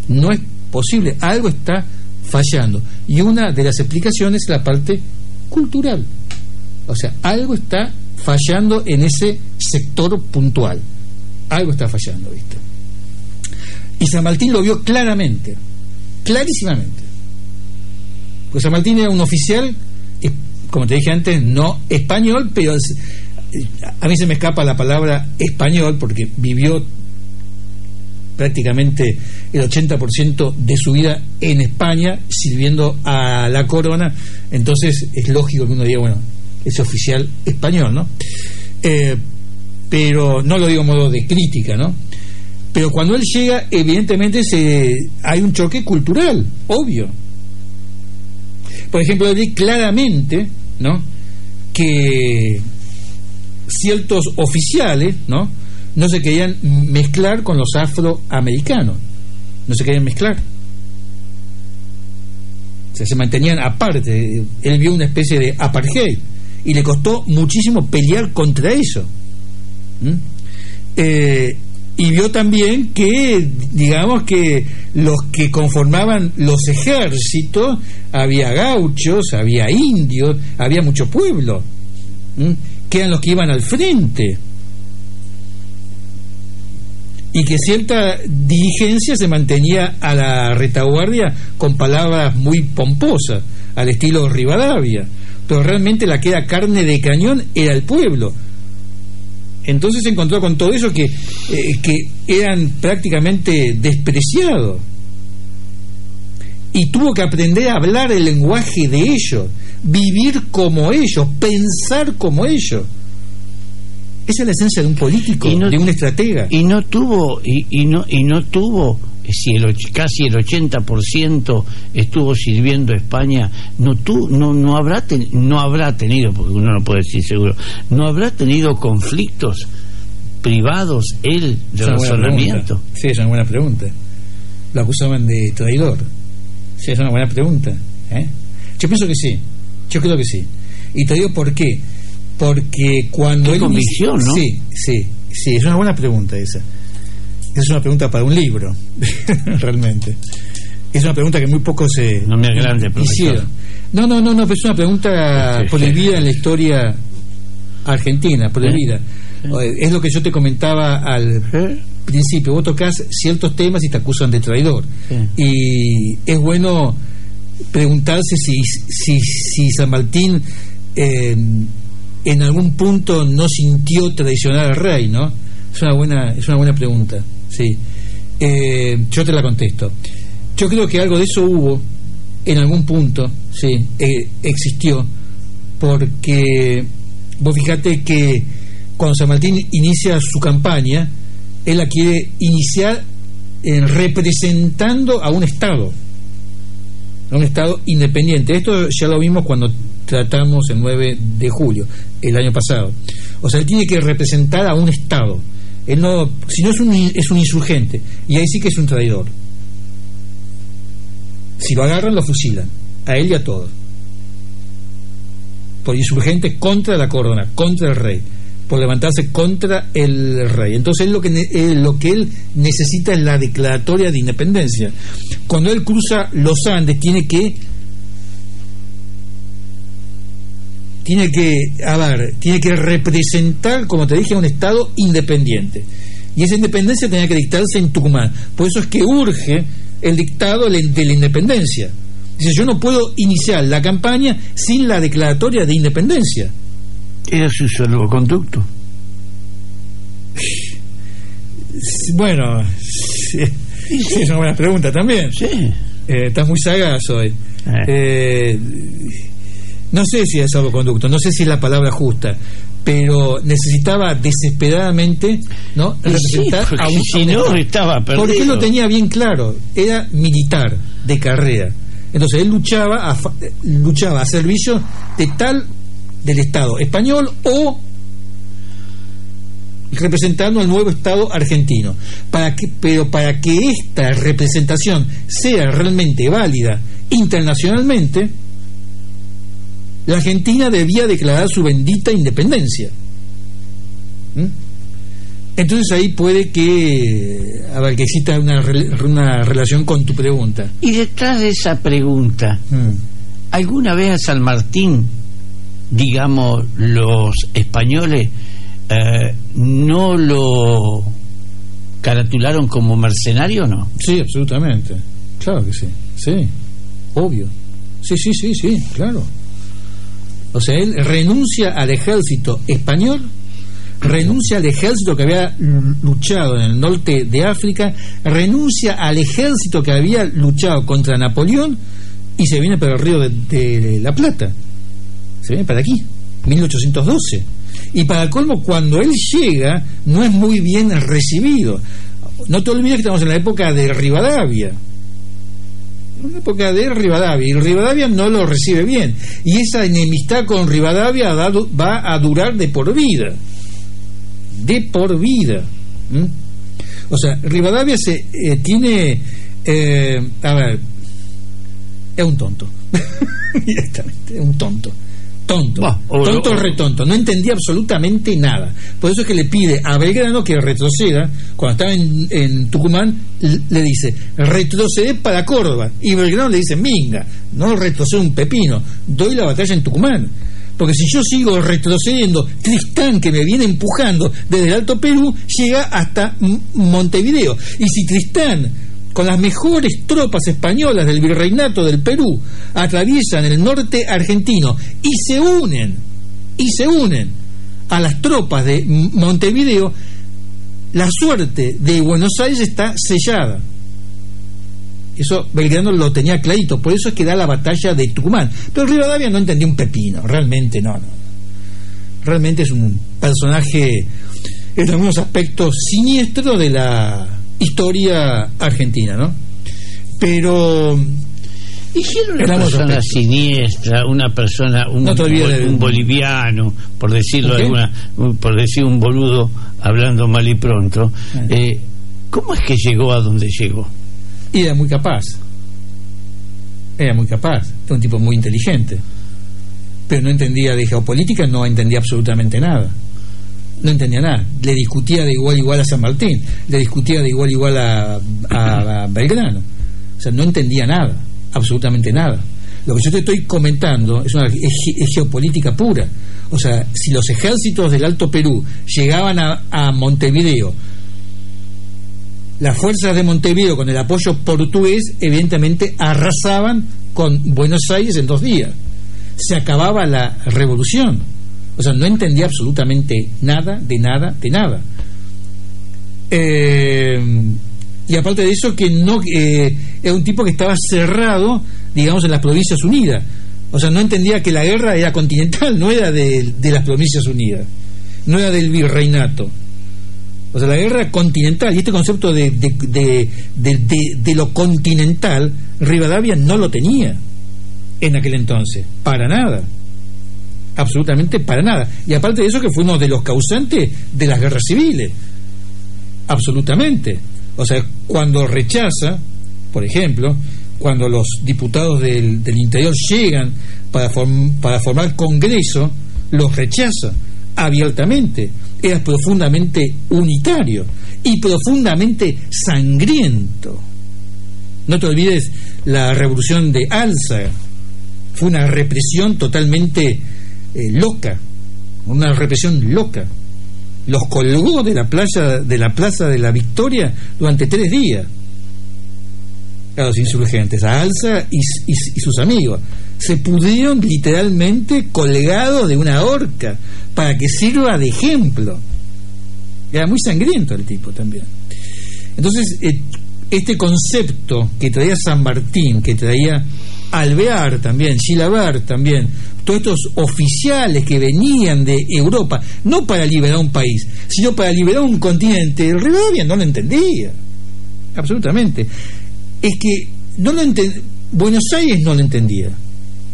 [SPEAKER 2] No es posible. Algo está fallando. Y una de las explicaciones es la parte cultural. O sea, algo está fallando en ese sector puntual. Algo está fallando, ¿viste? Y San Martín lo vio claramente, clarísimamente. Porque San Martín era un oficial, como te dije antes, no español, pero a mí se me escapa la palabra español porque vivió prácticamente el 80% de su vida en España sirviendo a la corona, entonces es lógico que uno diga, bueno, es oficial español, ¿no? Eh, pero no lo digo en modo de crítica, ¿no? Pero cuando él llega, evidentemente se, hay un choque cultural, obvio. Por ejemplo, él claramente, ¿no? Que ciertos oficiales, ¿no? No se querían mezclar con los afroamericanos, no se querían mezclar. O sea, se mantenían aparte. Él vio una especie de apartheid y le costó muchísimo pelear contra eso. Eh, y vio también que, digamos que los que conformaban los ejércitos, había gauchos, había indios, había mucho pueblo, que eran los que iban al frente. Y que cierta dirigencia se mantenía a la retaguardia con palabras muy pomposas, al estilo Rivadavia. Pero realmente la que era carne de cañón era el pueblo entonces se encontró con todo eso que, eh, que eran prácticamente despreciados. Y tuvo que aprender a hablar el lenguaje de ellos, vivir como ellos, pensar como ellos. Esa es la esencia de un político, de un estratega.
[SPEAKER 1] Y no tuvo, y, y, no, y no tuvo si el, casi el 80% estuvo sirviendo a España, no, tú, no, no, habrá no habrá tenido, porque uno no puede decir seguro, no habrá tenido conflictos privados él de razonamiento.
[SPEAKER 2] Sí, es una buena pregunta. Lo acusaban de traidor. Sí, es una buena pregunta. ¿eh? Yo pienso que sí. Yo creo que sí. Y te digo por qué. Porque cuando
[SPEAKER 1] ¿Qué convicción, ¿no?
[SPEAKER 2] Sí, sí, sí, es una buena pregunta esa. Es una pregunta para un libro, realmente. Es una pregunta que muy poco se
[SPEAKER 1] no me grande, hicieron.
[SPEAKER 2] No, no, no, no, pero es una pregunta prohibida en la historia argentina, prohibida. ¿Eh? Es lo que yo te comentaba al ¿Eh? principio. Vos tocas ciertos temas y te acusan de traidor. Y es bueno preguntarse si, si, si San Martín eh, en algún punto no sintió traicionar al rey, ¿no? Es una buena, es una buena pregunta. Sí. Eh, yo te la contesto. Yo creo que algo de eso hubo en algún punto, sí, eh, existió, porque vos fíjate que cuando San Martín inicia su campaña, él la quiere iniciar en representando a un Estado, a un Estado independiente. Esto ya lo vimos cuando tratamos el 9 de julio, el año pasado. O sea, él tiene que representar a un Estado él no, si no es un, es un insurgente, y ahí sí que es un traidor. Si lo agarran, lo fusilan, a él y a todos. Por insurgente contra la corona, contra el rey, por levantarse contra el rey. Entonces él lo que, lo que él necesita es la declaratoria de independencia. Cuando él cruza los Andes, tiene que tiene que, a ver, tiene que representar, como te dije, a un Estado independiente. Y esa independencia tenía que dictarse en Tucumán. Por eso es que urge el dictado de la independencia. Dice, yo no puedo iniciar la campaña sin la declaratoria de independencia.
[SPEAKER 1] Era su salvoconducto.
[SPEAKER 2] Bueno, es una buena pregunta también.
[SPEAKER 1] Sí.
[SPEAKER 2] Eh, estás muy sagaz hoy. Eh. Eh, no sé si es salvoconducto, no sé si es la palabra justa, pero necesitaba desesperadamente no representar
[SPEAKER 1] a un si no estaba perdido.
[SPEAKER 2] porque él lo tenía bien claro era militar de carrera. Entonces él luchaba a, luchaba a servicio de tal del Estado español o representando al nuevo Estado argentino. Para que pero para que esta representación sea realmente válida internacionalmente la Argentina debía declarar su bendita independencia. ¿Mm? Entonces ahí puede que, a ver, que exista una, una relación con tu pregunta.
[SPEAKER 1] Y detrás de esa pregunta, mm. ¿alguna vez a San Martín, digamos, los españoles eh, no lo caratularon como mercenario o no?
[SPEAKER 2] Sí, absolutamente. Claro que sí. Sí, obvio. Sí, sí, sí, sí, claro. O sea, él renuncia al ejército español, renuncia al ejército que había luchado en el norte de África, renuncia al ejército que había luchado contra Napoleón y se viene para el río de, la Plata. Se viene para aquí, 1812. Y para colmo, cuando él llega, no es muy bien recibido. No te olvides que estamos en la época de Rivadavia una época de Rivadavia, y Rivadavia no lo recibe bien. Y esa enemistad con Rivadavia va a durar de por vida. De por vida. O sea, Rivadavia se eh, tiene. Eh, a ver, es un tonto. Directamente, es un tonto tonto, tonto retonto, no entendía absolutamente nada. Por eso es que le pide a Belgrano que retroceda, cuando estaba en, Tucumán, le dice, retrocede para Córdoba. Y Belgrano le dice, minga, no retrocede un pepino, doy la batalla en Tucumán. Porque si yo sigo retrocediendo, Tristán, que me viene empujando desde el Alto Perú, llega hasta Montevideo. Y si Tristán con las mejores tropas españolas del virreinato del Perú, atraviesan el norte argentino y se unen, y se unen a las tropas de Montevideo, la suerte de Buenos Aires está sellada. Eso Belgrano lo tenía clarito, por eso es que da la batalla de Tucumán. Pero Rivadavia no entendió un pepino, realmente no, no. Realmente es un personaje en algunos aspectos siniestro de la historia argentina, ¿no? Pero
[SPEAKER 1] una persona siniestra, una persona, un, un, boliviano, por decirlo alguna, por decir un boludo hablando mal y pronto, eh, ¿cómo es que llegó a donde llegó?
[SPEAKER 2] Y era muy capaz. Era muy capaz. Era un tipo muy inteligente. Pero no entendía de geopolítica, no entendía absolutamente nada no entendía nada. Le discutía de igual igual a San Martín, le discutía de igual igual a, Belgrano. O sea, no entendía nada, absolutamente nada. Lo que yo te estoy comentando es, una, geopolítica pura. O sea, si los ejércitos del Alto Perú llegaban a, a Montevideo, las fuerzas de Montevideo con el apoyo portugués evidentemente arrasaban con Buenos Aires en dos días. Se acababa la revolución o sea, no entendía absolutamente nada, de nada, de nada. Eh, y aparte de eso, que no eh, era un tipo que estaba cerrado, digamos, en las Provincias Unidas. O sea, no entendía que la guerra era continental, no era de, las Provincias Unidas, no era del virreinato. O sea, la guerra continental, y este concepto de, de, de, lo continental, Rivadavia no lo tenía en aquel entonces, para nada absolutamente para nada. Y aparte de eso que fuimos de los causantes de las guerras civiles, absolutamente. O sea, cuando rechaza, por ejemplo, cuando los diputados del, interior llegan para, para formar Congreso, los rechaza abiertamente. Era profundamente unitario y profundamente sangriento. No te olvides la revolución de Alza. Fue una represión totalmente eh, loca, una represión loca. Los colgó de la playa, de la plaza de la Victoria durante tres días. A los insurgentes, a Alza y, sus amigos. Se pudieron literalmente colgados de una horca para que sirva de ejemplo. Era muy sangriento el tipo también. Entonces, eh, este concepto que traía San Martín, que traía Alvear también, Chilabar también, todos estos oficiales que venían de Europa, no para liberar un país, sino para liberar un continente, el Rivadavia no lo entendía, absolutamente. Es que no lo Buenos Aires no lo entendía.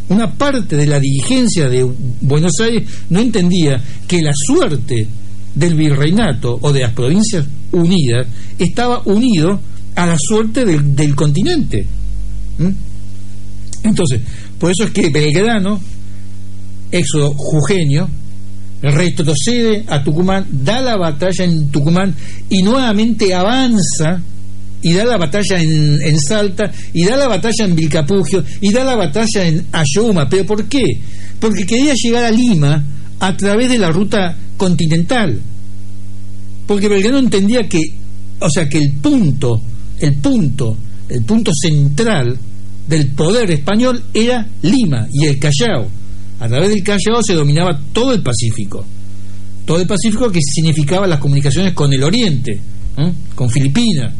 [SPEAKER 2] Una parte de la dirigencia de Buenos Aires no entendía que la suerte del virreinato o de las provincias unidas estaba unido a la suerte del, continente. Entonces, por eso es que Belgrano éxodo jujeño, retrocede a Tucumán, da la batalla en Tucumán y nuevamente avanza y da la batalla en, Salta, y da la batalla en Vilcapugio, y da la batalla en Ayoma. ¿Pero por qué? Porque quería llegar a Lima a través de la ruta continental. Porque Belgrano entendía que, o sea, que el punto, el punto, el punto central del poder español era Lima y el Callao. A través del Callao se dominaba todo el Pacífico. Todo el Pacífico que significaba las comunicaciones con el Oriente, con Filipinas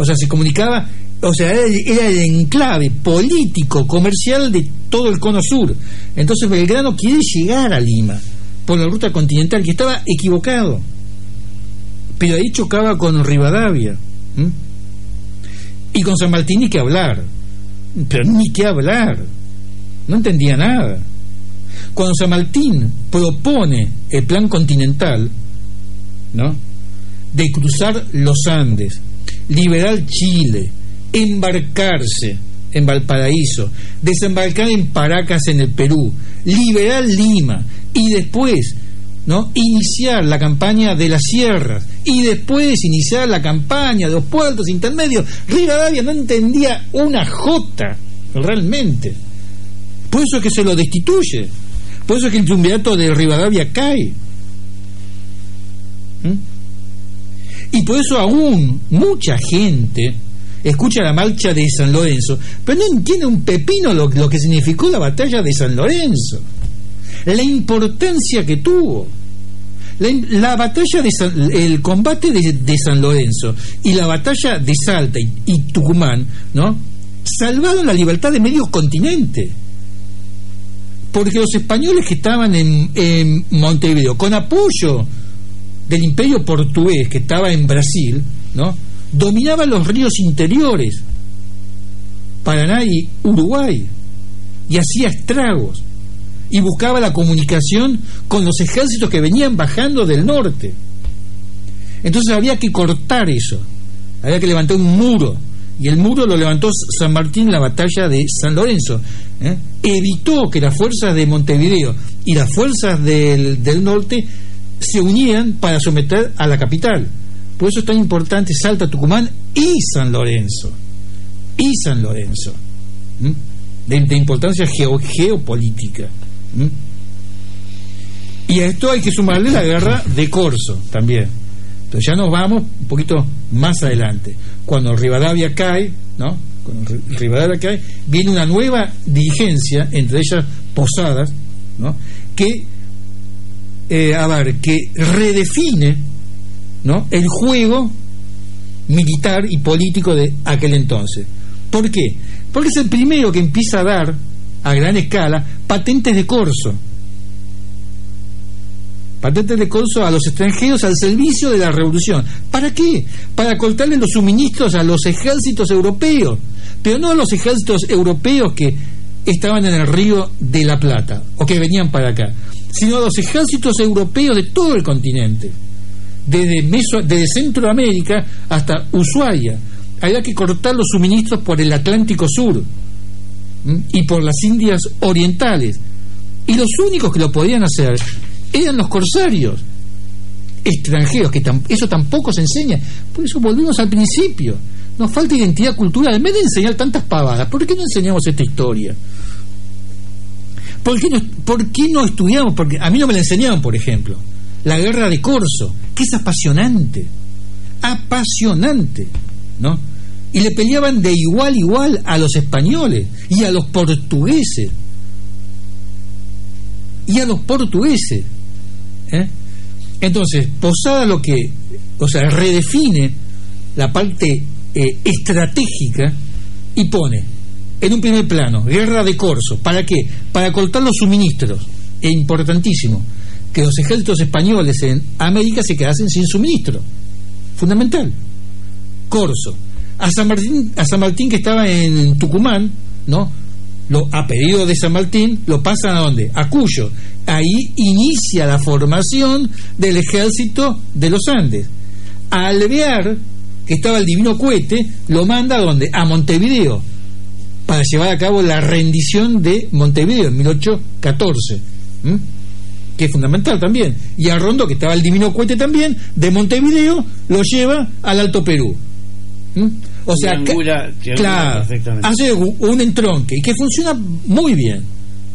[SPEAKER 2] o sea, se comunicaba, o sea, era, el enclave político, comercial de todo el cono sur. Entonces Belgrano quiere llegar a Lima por la ruta continental, que estaba equivocado. Pero ahí chocaba con Rivadavia. Y con San Martín ni que hablar. Pero ni que hablar. No entendía nada. Cuando San Martín propone el plan continental, ¿no? De cruzar los Andes liberar Chile, embarcarse en Valparaíso, desembarcar en Paracas en el Perú, liberar Lima y después ¿no? iniciar la campaña de las sierras y después iniciar la campaña de los puertos intermedios. Rivadavia no entendía una jota realmente. Por eso es que se lo destituye. Por eso es que el triunvirato de Rivadavia cae. ¿Mm? Y por eso aún mucha gente escucha la marcha de San Lorenzo, pero no entiende un pepino lo, que significó la batalla de San Lorenzo, la importancia que tuvo. La, batalla de el combate de, San Lorenzo y la batalla de Salta y, Tucumán, ¿no? Salvaron la libertad de medio continente. Porque los españoles que estaban en, Montevideo, con apoyo del imperio portugués que estaba en Brasil, ¿no? dominaba los ríos interiores, Paraná y Uruguay, y hacía estragos, y buscaba la comunicación con los ejércitos que venían bajando del norte. Entonces había que cortar eso, había que levantar un muro, y el muro lo levantó San Martín en la batalla de San Lorenzo. ¿eh? Evitó que las fuerzas de Montevideo y las fuerzas del, del norte se unían para someter a la capital. Por eso es tan importante Salta, Tucumán y San Lorenzo. Y San Lorenzo. De, importancia geopolítica. Y a esto hay que sumarle la guerra de Corso también. Entonces ya nos vamos un poquito más adelante. Cuando Rivadavia cae, ¿no? Cuando Rivadavia cae, viene una nueva dirigencia, entre ellas Posadas, ¿no? Que eh, a ver, que redefine ¿no? el juego militar y político de aquel entonces. ¿Por qué? Porque es el primero que empieza a dar a gran escala patentes de corso. Patentes de corso a los extranjeros al servicio de la revolución. ¿Para qué? Para cortarle los suministros a los ejércitos europeos, pero no a los ejércitos europeos que estaban en el río de la Plata o que venían para acá, sino a los ejércitos europeos de todo el continente, desde, Centroamérica hasta Ushuaia. Había que cortar los suministros por el Atlántico Sur y por las Indias Orientales. Y los únicos que lo podían hacer eran los corsarios extranjeros, que eso tampoco se enseña. Por eso volvimos al principio. Nos falta identidad cultural. En vez de enseñar tantas pavadas, ¿por qué no enseñamos esta historia? ¿Por qué, no, ¿Por qué no estudiamos? Porque a mí no me la enseñaron, por ejemplo. La guerra de Corso, que es apasionante. Apasionante, ¿no? Y le peleaban de igual a igual a los españoles y a los portugueses. Y a los portugueses. ¿Eh? Entonces, Posada lo que, o sea, redefine la parte eh, estratégica y pone en un primer plano, guerra de corso. ¿Para qué? Para cortar los suministros. Es importantísimo que los ejércitos españoles en América se quedasen sin suministro. Fundamental. Corso. A San Martín, a San Martín que estaba en Tucumán, ¿no? Lo, a pedido de San Martín, lo pasan a dónde? A Cuyo. Ahí inicia la formación del ejército de los Andes. A Alvear, que estaba el divino cohete, lo manda a dónde? A Montevideo para llevar a cabo la rendición de Montevideo en 1814. que es fundamental también, y a Rondo, que estaba el Divino Cohete también, de Montevideo, lo lleva al Alto Perú. O sea,
[SPEAKER 1] Triangula- triangula
[SPEAKER 2] claro,
[SPEAKER 1] perfectamente.
[SPEAKER 2] hace un un entronque y que funciona muy bien.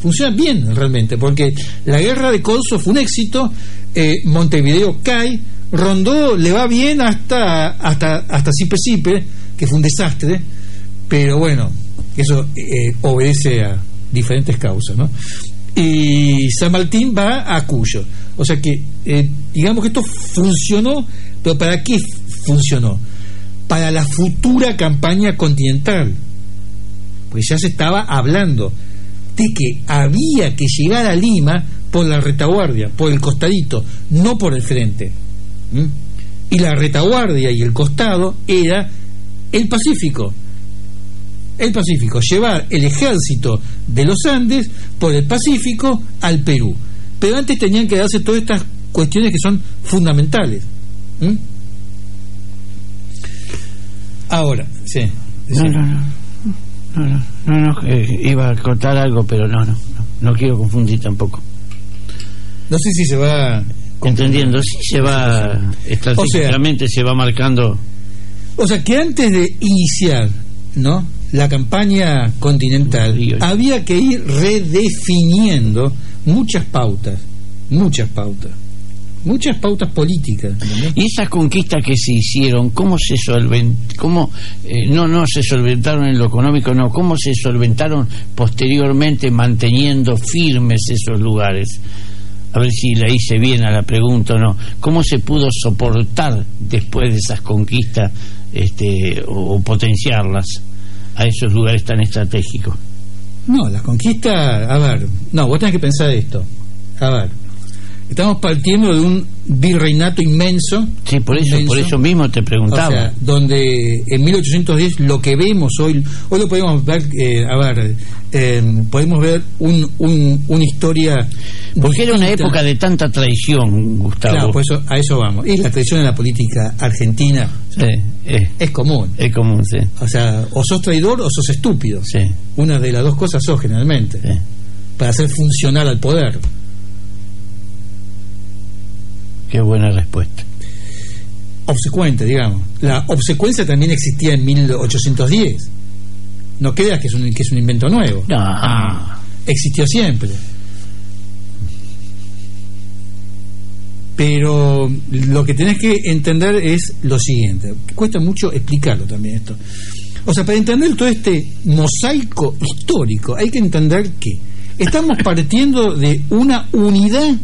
[SPEAKER 2] Funciona bien realmente, porque la guerra de Corso fue un éxito, eh, Montevideo cae, Rondó le va bien hasta hasta hasta Sipe Sipe, que fue un desastre, pero bueno, eso eh, obedece a diferentes causas, ¿no? Y San Martín va a Cuyo. O sea que, eh, digamos que esto funcionó, pero ¿para qué funcionó? Para la futura campaña continental. Pues ya se estaba hablando de que había que llegar a Lima por la retaguardia, por el costadito, no por el frente. ¿Mm? Y la retaguardia y el costado era el Pacífico. El Pacífico, llevar el ejército de los Andes por el Pacífico al Perú. Pero antes tenían que darse todas estas cuestiones que son fundamentales. ¿Mm? Ahora, sí.
[SPEAKER 1] No, no, no. No, no, no, eh, iba a contar algo, pero no, no, no, no quiero confundir tampoco.
[SPEAKER 2] No sé si se va
[SPEAKER 1] Entendiendo, sí se va, estratégicamente se va marcando.
[SPEAKER 2] O sea que antes de iniciar, ¿no? La campaña continental había que ir redefiniendo muchas pautas, muchas pautas, muchas pautas políticas.
[SPEAKER 1] Y esas conquistas que se hicieron, ¿cómo se solventaron? ¿Cómo, eh, no, no se solventaron en lo económico, no, ¿cómo se solventaron posteriormente manteniendo firmes esos lugares? A ver si la hice bien a la pregunta o no. ¿Cómo se pudo soportar después de esas conquistas este, o, o potenciarlas a esos lugares tan estratégicos?
[SPEAKER 2] No, las conquistas, a ver, no, vos tenés que pensar esto. A ver, estamos partiendo de un virreinato inmenso.
[SPEAKER 1] Sí, por eso,
[SPEAKER 2] inmenso.
[SPEAKER 1] por eso mismo te
[SPEAKER 2] O
[SPEAKER 1] preguntaba.
[SPEAKER 2] sea, donde en 1810 lo que vemos hoy, hoy lo podemos ver, eh, a ver, eh, podemos ver un, un- una historia.
[SPEAKER 1] Porque era una
[SPEAKER 2] distinta.
[SPEAKER 1] época de tanta traición, Gustavo.
[SPEAKER 2] Claro, pues a eso vamos. Y la traición en la política argentina
[SPEAKER 1] Sí, es,
[SPEAKER 2] es común.
[SPEAKER 1] es común, sí.
[SPEAKER 2] O sea, o sos traidor o sos estúpido.
[SPEAKER 1] Sí,
[SPEAKER 2] Una de las dos cosas sos generalmente.
[SPEAKER 1] sí.
[SPEAKER 2] Para hacer funcionar al poder.
[SPEAKER 1] Qué buena respuesta.
[SPEAKER 2] Obsecuente, digamos. La obsecuencia también existía en 1810. No creas que es un, que es un invento nuevo.
[SPEAKER 1] No.
[SPEAKER 2] existió siempre. Pero lo que tenés que entender es lo siguiente. Cuesta mucho explicarlo también esto. O sea, para entender todo este mosaico histórico, hay que entender que estamos partiendo de una unidad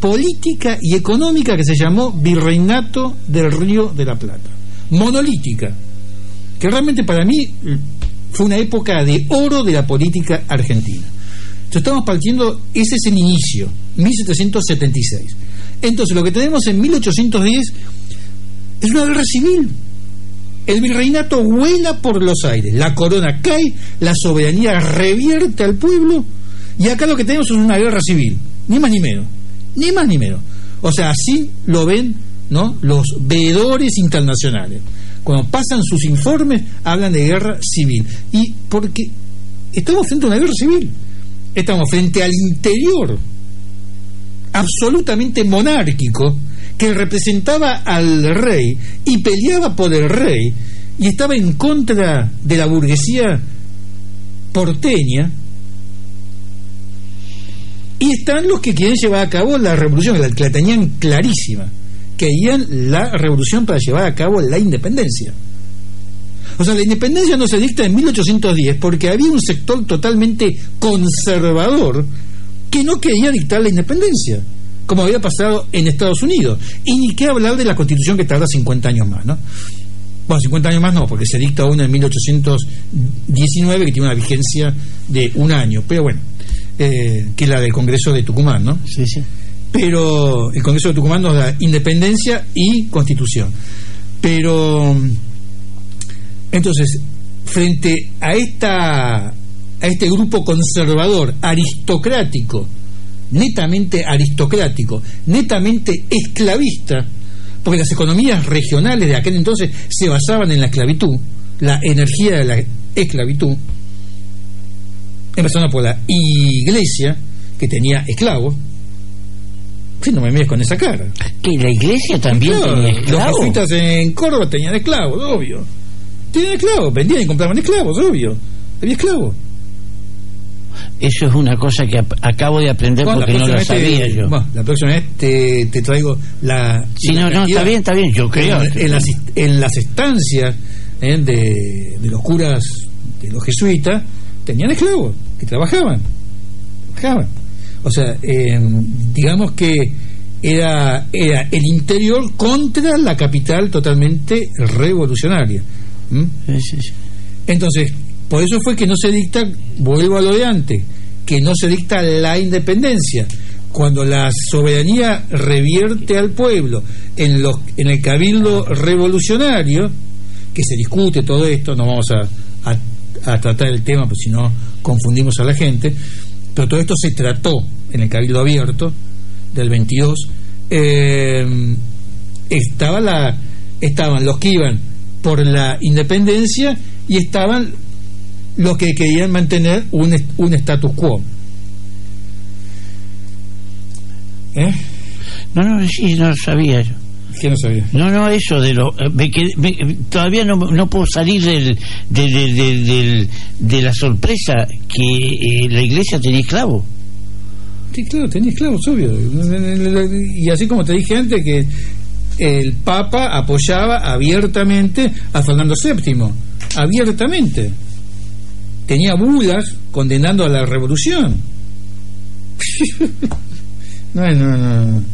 [SPEAKER 2] política y económica que se llamó Virreinato del Río de la Plata. Monolítica. Que realmente para mí fue una época de oro de la política argentina. Entonces estamos partiendo, ese es el inicio, 1776. Entonces lo que tenemos en 1810 es una guerra civil. El virreinato vuela por los aires, la corona cae, la soberanía revierte al pueblo y acá lo que tenemos es una guerra civil, ni más ni menos, ni más ni menos. O sea, así lo ven ¿no? los veedores internacionales. Cuando pasan sus informes hablan de guerra civil. Y porque estamos frente a una guerra civil, estamos frente al interior absolutamente monárquico que representaba al rey y peleaba por el rey y estaba en contra de la burguesía porteña y están los que quieren llevar a cabo la revolución, la la tenían clarísima, querían la revolución para llevar a cabo la independencia. O sea, la independencia no se dicta en 1810 porque había un sector totalmente conservador que no quería dictar la independencia, como había pasado en Estados Unidos. Y ni qué hablar de la constitución que tarda 50 años más, ¿no? Bueno, 50 años más no, porque se dicta una en 1819 que tiene una vigencia de un año, pero bueno, eh, que es la del Congreso de Tucumán, ¿no?
[SPEAKER 1] Sí, sí.
[SPEAKER 2] Pero el Congreso de Tucumán nos da independencia y constitución. Pero entonces, frente a esta a este grupo conservador, aristocrático, netamente aristocrático, netamente esclavista, porque las economías regionales de aquel entonces se basaban en la esclavitud, la energía de la esclavitud, empezando por la iglesia, que tenía esclavos, Sí, no me mires con esa cara.
[SPEAKER 1] Que la iglesia también
[SPEAKER 2] Claro,
[SPEAKER 1] tenía
[SPEAKER 2] Los
[SPEAKER 1] esclavos.
[SPEAKER 2] jesuitas en Córdoba tenían esclavos, obvio. Tenían esclavos, vendían y compraban esclavos, obvio. Había esclavos.
[SPEAKER 1] Eso es una cosa que acabo de aprender
[SPEAKER 2] Bueno,
[SPEAKER 1] porque no lo sabía
[SPEAKER 2] te-
[SPEAKER 1] yo.
[SPEAKER 2] bueno, la próxima vez te, te traigo la. La
[SPEAKER 1] no, no, está bien, está bien, yo creo.
[SPEAKER 2] En, en las, en las estancias eh, de, de los curas, de los jesuitas, tenían esclavos que trabajaban. Trabajaban. O sea, eh, digamos que era, era el interior contra la capital totalmente revolucionaria. ¿Mm?
[SPEAKER 1] Sí, sí, sí.
[SPEAKER 2] Entonces, por eso fue que no se dicta, vuelvo a lo de antes, que no se dicta la independencia. Cuando la soberanía revierte al pueblo en, los, en el cabildo revolucionario, que se discute todo esto, no vamos a, a- tratar el tema, porque si no confundimos a la gente, pero todo esto se trató en el cabildo abierto del 22. eh, estaba la, estaban los que iban por la independencia y estaban los que querían mantener un, un status quo. ¿Eh?
[SPEAKER 1] No, no, sí, no lo sabía yo.
[SPEAKER 2] ¿Qué no sabía?
[SPEAKER 1] No, no, eso de lo. eh, me quedé- me- todavía no, no puedo salir del, de, de, de- del- de la sorpresa que eh, la iglesia tenía esclavos.
[SPEAKER 2] Sí, claro, tenía esclavos, obvio. Y así como te dije antes que el Papa apoyaba abiertamente a Fernando VII, abiertamente. Tenía bulas condenando a la revolución. no, no, no.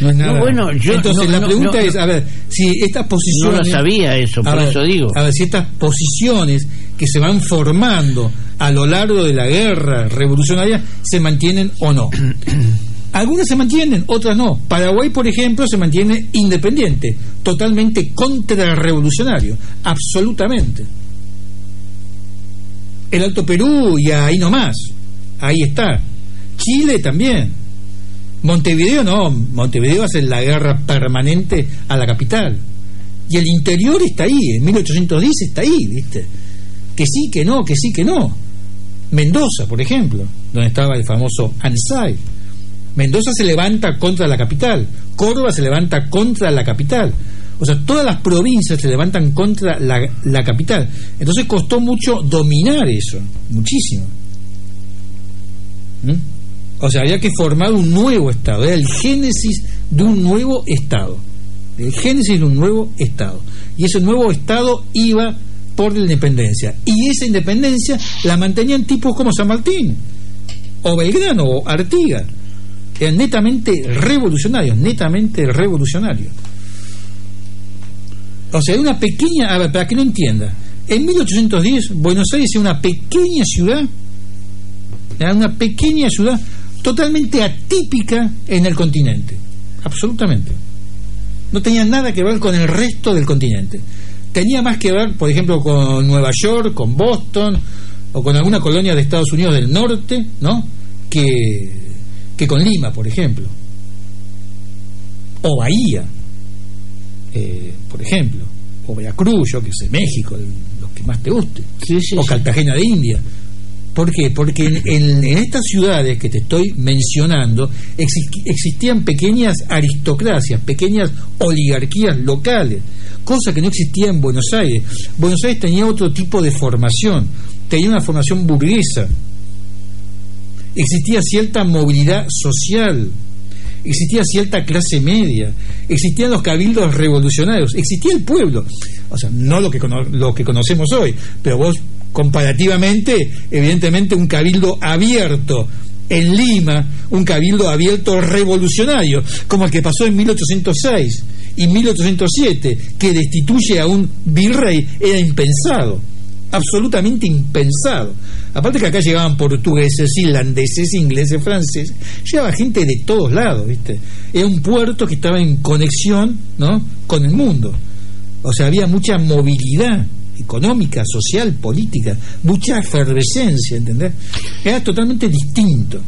[SPEAKER 2] No es nada.
[SPEAKER 1] No, bueno, yo-
[SPEAKER 2] Entonces
[SPEAKER 1] no,
[SPEAKER 2] la
[SPEAKER 1] no,
[SPEAKER 2] pregunta
[SPEAKER 1] no,
[SPEAKER 2] es, a ver, si estas
[SPEAKER 1] No
[SPEAKER 2] posiciones...
[SPEAKER 1] lo sabía eso, por
[SPEAKER 2] ver,
[SPEAKER 1] eso digo.
[SPEAKER 2] A ver, si estas posiciones que se van formando a lo largo de la guerra revolucionaria se mantienen o no. Algunas se mantienen, otras no. Paraguay, por ejemplo, se mantiene independiente, totalmente contrarrevolucionario, absolutamente. El Alto Perú y ahí nomás, ahí está. Chile también. Montevideo no, Montevideo hace la guerra permanente a la capital. Y el interior está ahí, en 1810 está ahí, ¿viste? Que sí, que no, que sí, que no. Mendoza, por ejemplo, donde estaba el famoso Ansai. Mendoza se levanta contra la capital, Córdoba se levanta contra la capital. O sea, todas las provincias se levantan contra la, la capital. Entonces costó mucho dominar eso, muchísimo. ¿Mm? O sea, había que formar un nuevo Estado, era el génesis de un nuevo Estado. El génesis de un nuevo Estado. Y ese nuevo Estado iba por la independencia. Y esa independencia la mantenían tipos como San Martín, o Belgrano, o Artigas. Eran netamente revolucionarios, netamente revolucionarios. O sea, una pequeña, a ver, para que no entienda, en 1810 Buenos Aires era una pequeña ciudad, era una pequeña ciudad totalmente atípica en el continente, absolutamente. No tenía nada que ver con el resto del continente. Tenía más que ver, por ejemplo, con Nueva York, con Boston, o con alguna colonia de Estados Unidos del norte, ¿no? Que, que con Lima, por ejemplo. O Bahía, eh, por ejemplo. O Veracruz, yo que sé, México, el- los que más te guste.
[SPEAKER 1] Sí, sí,
[SPEAKER 2] o
[SPEAKER 1] sí.
[SPEAKER 2] Cartagena de India. ¿Por qué? Porque en, estas ciudades que te estoy mencionando exi- existían pequeñas aristocracias, pequeñas oligarquías locales, cosa que no existía en Buenos Aires. Buenos Aires tenía otro tipo de formación, tenía una formación burguesa, existía cierta movilidad social, existía cierta clase media, existían los cabildos revolucionarios, existía el pueblo, o sea, no lo que, lo que conocemos hoy, pero vos comparativamente, evidentemente un cabildo abierto en Lima, un cabildo abierto revolucionario, como el que pasó en 1806 y 1807, que destituye a un virrey, era impensado absolutamente impensado. Aparte que acá llegaban portugueses, irlandeses, ingleses, franceses, llegaba gente de todos lados, ¿viste? Era un puerto que estaba en conexión, ¿no? con el mundo. O sea, había mucha movilidad económica, social, política, mucha efervescencia, ¿entendés? Era totalmente distinto.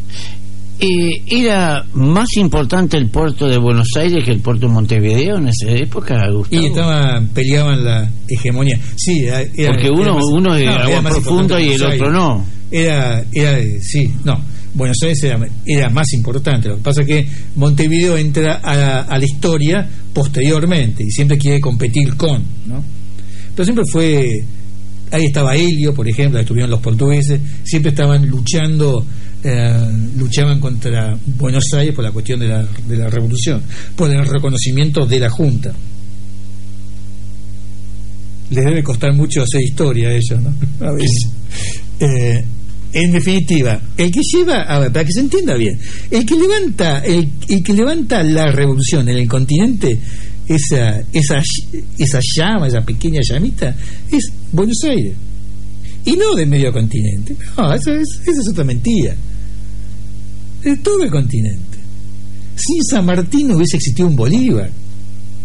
[SPEAKER 1] Eh, ¿Era más importante el puerto de Buenos Aires que el puerto de Montevideo en esa época, Gustavo?
[SPEAKER 2] Y estaban, peleaban la hegemonía. Sí, era- era-
[SPEAKER 1] Porque
[SPEAKER 2] era
[SPEAKER 1] uno,
[SPEAKER 2] más-
[SPEAKER 1] uno es
[SPEAKER 2] no, era
[SPEAKER 1] agua profunda y el otro no.
[SPEAKER 2] Era, era, sí, no. Buenos Aires era, más importante. Lo que pasa es que Montevideo entra a, la historia posteriormente y siempre quiere competir con, ¿no? Pero siempre fue. Ahí estaba Helio, por ejemplo, ahí estuvieron los portugueses, siempre estaban luchando, eh, luchaban contra Buenos Aires por la cuestión de la, de la revolución, por el reconocimiento de la Junta les debe costar mucho hacer historia a ellos, ¿no? A veces. Eh, en definitiva, el que lleva, a ver, para que se entienda bien, el que levanta, el, que levanta la revolución en el continente, esa, esa, esa llama, esa pequeña llamita, es Buenos Aires. Y no del medio continente. No, eso es, esa es otra mentira. De todo el continente. Sin San Martín no hubiese existido un Bolívar.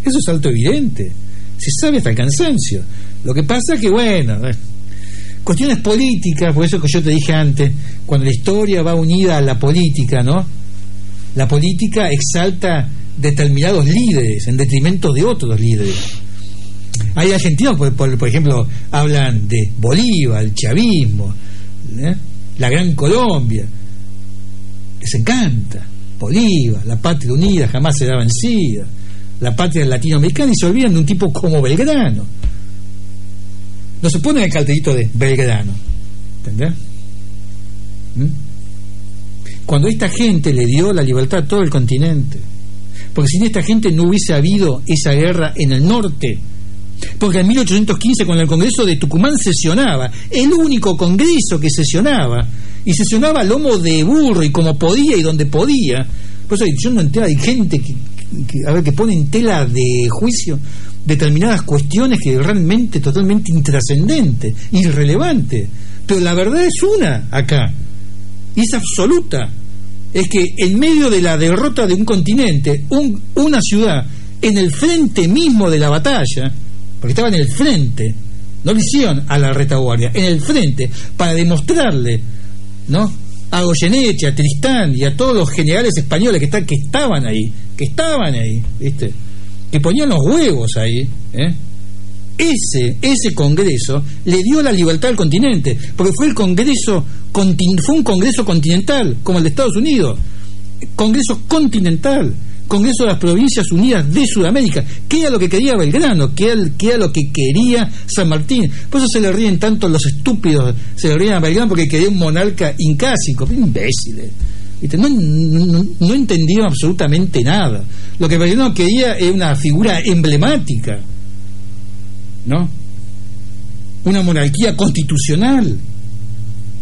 [SPEAKER 2] Eso es alto evidente. Se sabe hasta el cansancio. Lo que pasa es que, bueno, eh, cuestiones políticas, por eso que yo te dije antes, cuando la historia va unida a la política, ¿no? La política exalta determinados líderes en detrimento de otros líderes. Hay argentinos, por, por, ejemplo, hablan de Bolívar, el chavismo, ¿eh? la Gran Colombia. Les encanta. Bolívar, la patria unida jamás será vencida. La patria latinoamericana y se olvidan de un tipo como Belgrano no se pone el cartelito de Belgrano. ¿Entendés? ¿Mm? Cuando esta gente le dio la libertad a todo el continente. Porque sin esta gente no hubiese habido esa guerra en el norte. Porque en 1815, cuando el Congreso de Tucumán sesionaba, el único Congreso que sesionaba, y sesionaba lomo de burro y como podía y donde podía. Por eso yo no entiendo, hay gente que, a ver, que pone en tela de juicio determinadas cuestiones que realmente totalmente intrascendente, irrelevante. Pero la verdad es una acá, y es absoluta. Es que en medio de la derrota de un continente, una ciudad en el frente mismo de la batalla, porque estaba en el frente, no lo hicieron a la retaguardia, en el frente, para demostrarle, ¿no? A Goyeneche, a Tristán y a todos los generales españoles que, están, que estaban ahí, que estaban ahí, ¿viste? que ponían los huevos ahí, ¿eh? ese, ese congreso le dio la libertad al continente, porque fue el congreso, fue un congreso continental, como el de Estados Unidos, congreso continental, congreso de las provincias unidas de Sudamérica, que era lo que quería Belgrano, que era, lo que quería San Martín. Por eso se le ríen tanto los estúpidos, se le ríen a Belgrano porque quería un monarca incásico, imbéciles. No, no, entendieron absolutamente nada. Lo que Belgrano quería era una figura emblemática, ¿no? Una monarquía constitucional,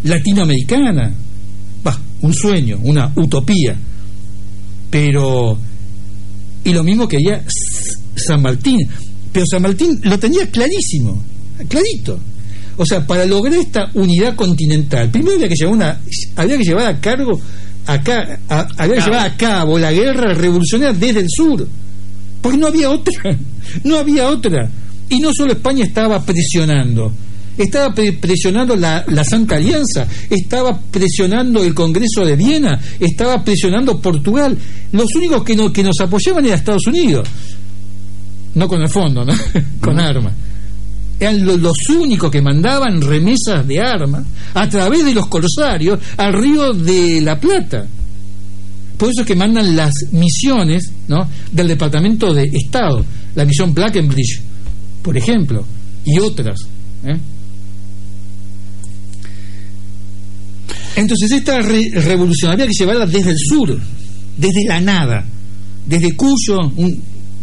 [SPEAKER 2] latinoamericana. Bah, un sueño, una utopía. Pero. Y lo mismo quería San Martín. Pero San Martín lo tenía clarísimo, clarito. O sea, para lograr esta unidad continental, primero había que llevar, una, había que llevar a cargo acá, a, había que llevar a cabo la guerra revolucionaria desde el sur, porque no había otra, no había otra. Y no solo España estaba presionando, estaba presionando la, la, Santa Alianza, estaba presionando el Congreso de Viena, estaba presionando Portugal. Los únicos que, no, que nos apoyaban eran Estados Unidos, no con el fondo, ¿no? con armas eran los, únicos que mandaban remesas de armas a través de los corsarios al río de la Plata. Por eso es que mandan las misiones ¿no? del Departamento de Estado, la misión Blackenbridge, por ejemplo, y otras. ¿eh? Entonces esta revolución había que llevarla desde el sur, desde la nada, desde Cuyo, un,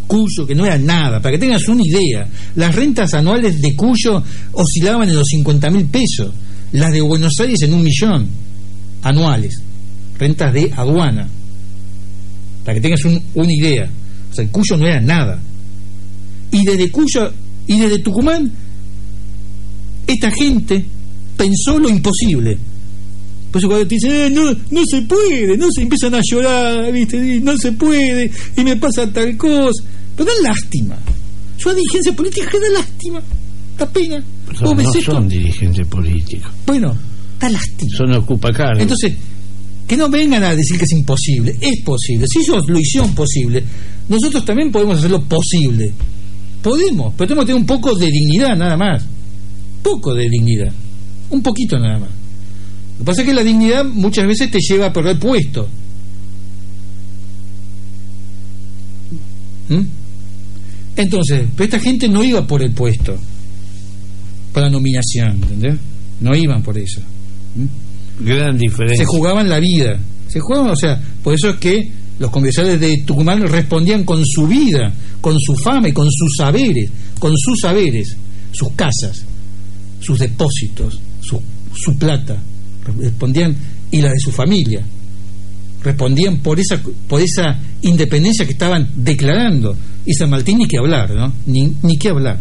[SPEAKER 2] Cuyo, que no era nada. Para que tengas una idea, las rentas anuales de Cuyo oscilaban en los 50 mil pesos, las de Buenos Aires en un millón anuales, rentas de aduana. Para que tengas una idea. O sea, Cuyo no era nada. Y desde Cuyo y desde Tucumán, esta gente pensó lo imposible por eso cuando te dicen, eh, no, no se puede, no se empiezan a llorar, ¿viste? no se puede, y me pasa tal cosa. Pero da lástima. Yo a dirigencia política que da lástima. Da pena.
[SPEAKER 1] Pero no son dirigentes políticos.
[SPEAKER 2] Bueno, da lástima.
[SPEAKER 1] Son ocupa cargo.
[SPEAKER 2] Entonces, que no vengan a decir que es imposible. Es posible. Si ellos lo hicieron posible, nosotros también podemos hacerlo posible. Podemos, pero tenemos que tener un poco de dignidad nada más. Poco de dignidad. Un poquito nada más. Lo que pasa es que la dignidad muchas veces te lleva a perder puesto. ¿Mm? Entonces, pero esta gente no iba por el puesto, por la nominación, ¿entendés? No iban por eso. ¿Mm?
[SPEAKER 1] Gran diferencia.
[SPEAKER 2] Se jugaban la vida. Se jugaban, o sea, por eso es que los congresales de Tucumán respondían con su vida, con su fama y con sus saberes, con sus saberes, sus casas, sus depósitos, su, su plata. Respondían y la de su familia. Respondían por esa, por esa independencia que estaban declarando. Y San Martín ni que hablar, ¿no? Ni, ni que hablar.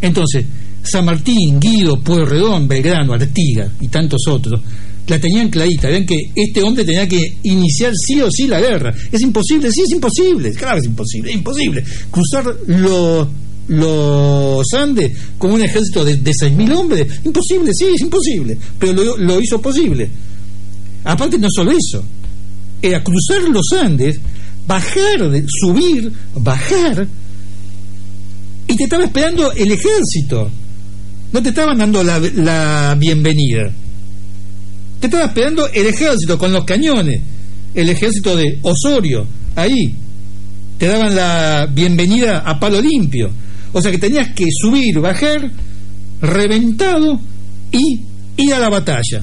[SPEAKER 2] Entonces, San Martín, Guido, Pueyrredón, Belgrano, Artigas y tantos otros la tenían clarita, ven que este hombre tenía que iniciar sí o sí la guerra. Es imposible, sí, es imposible, claro es imposible, es imposible. Cruzar los los Andes con un ejército de, de 6.000 hombres, imposible, sí, es imposible, pero lo, lo hizo posible. Aparte no solo eso, era cruzar los Andes, bajar, subir, bajar, y te estaba esperando el ejército. No te estaban dando la, la bienvenida. Te estaba esperando el ejército con los cañones, el ejército de Osorio, ahí. Te daban la bienvenida a palo limpio. O sea que tenías que subir, bajar, reventado y ir a la batalla.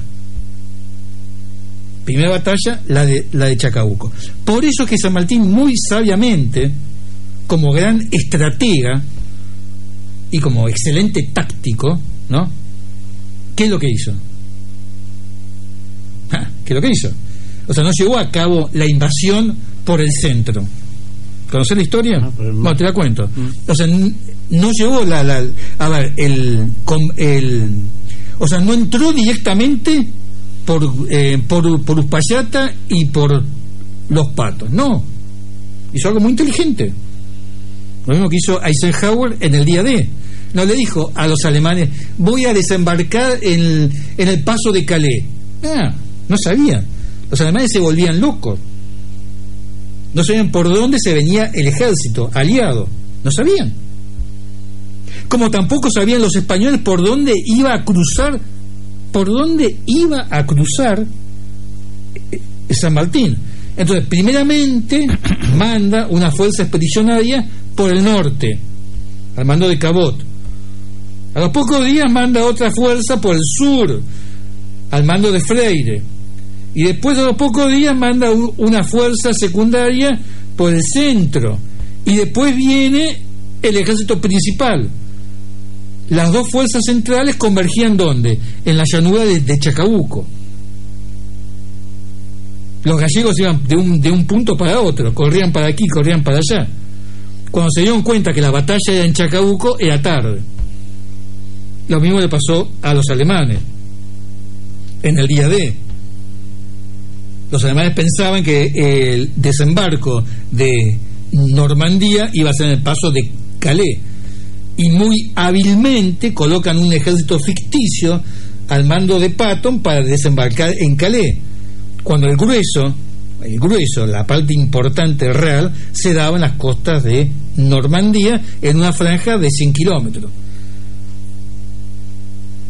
[SPEAKER 2] Primera batalla, la de, la de Chacabuco. Por eso es que San Martín muy sabiamente, como gran estratega y como excelente táctico, ¿no? ¿Qué es lo que hizo? ¿Qué es lo que hizo? O sea, no llevó a cabo la invasión por el centro. ¿Conoces la historia? No, bueno, te la cuento. Mm. O sea, no llevó la, la, a ver, el, el, o sea, no entró directamente por, eh, por, por Uspallata y por los patos, no. Hizo algo muy inteligente. Lo mismo que hizo Eisenhower en el día D. No le dijo a los alemanes, voy a desembarcar en, en el paso de Calais. Ah, no sabían. Los alemanes se volvían locos. No sabían por dónde se venía el ejército aliado. No sabían. Como tampoco sabían los españoles por dónde iba a cruzar, por dónde iba a cruzar eh, San Martín. Entonces, primeramente manda una fuerza expedicionaria por el norte, al mando de Cabot. A los pocos días manda otra fuerza por el sur, al mando de Freire y después de los pocos días manda una fuerza secundaria por el centro y después viene el ejército principal. Las dos fuerzas centrales convergían ¿dónde? En la llanura de, Chacabuco. Los gallegos iban de un, de un punto para otro, corrían para aquí, corrían para allá. Cuando se dieron cuenta que la batalla era en Chacabuco, era tarde. Lo mismo le pasó a los alemanes en el día D los alemanes pensaban que el desembarco de Normandía iba a ser en el paso de Calais y muy hábilmente colocan un ejército ficticio al mando de Patton para desembarcar en Calais, cuando el grueso, el grueso, la parte importante real, se daba en las costas de Normandía en una franja de 100 kilómetros.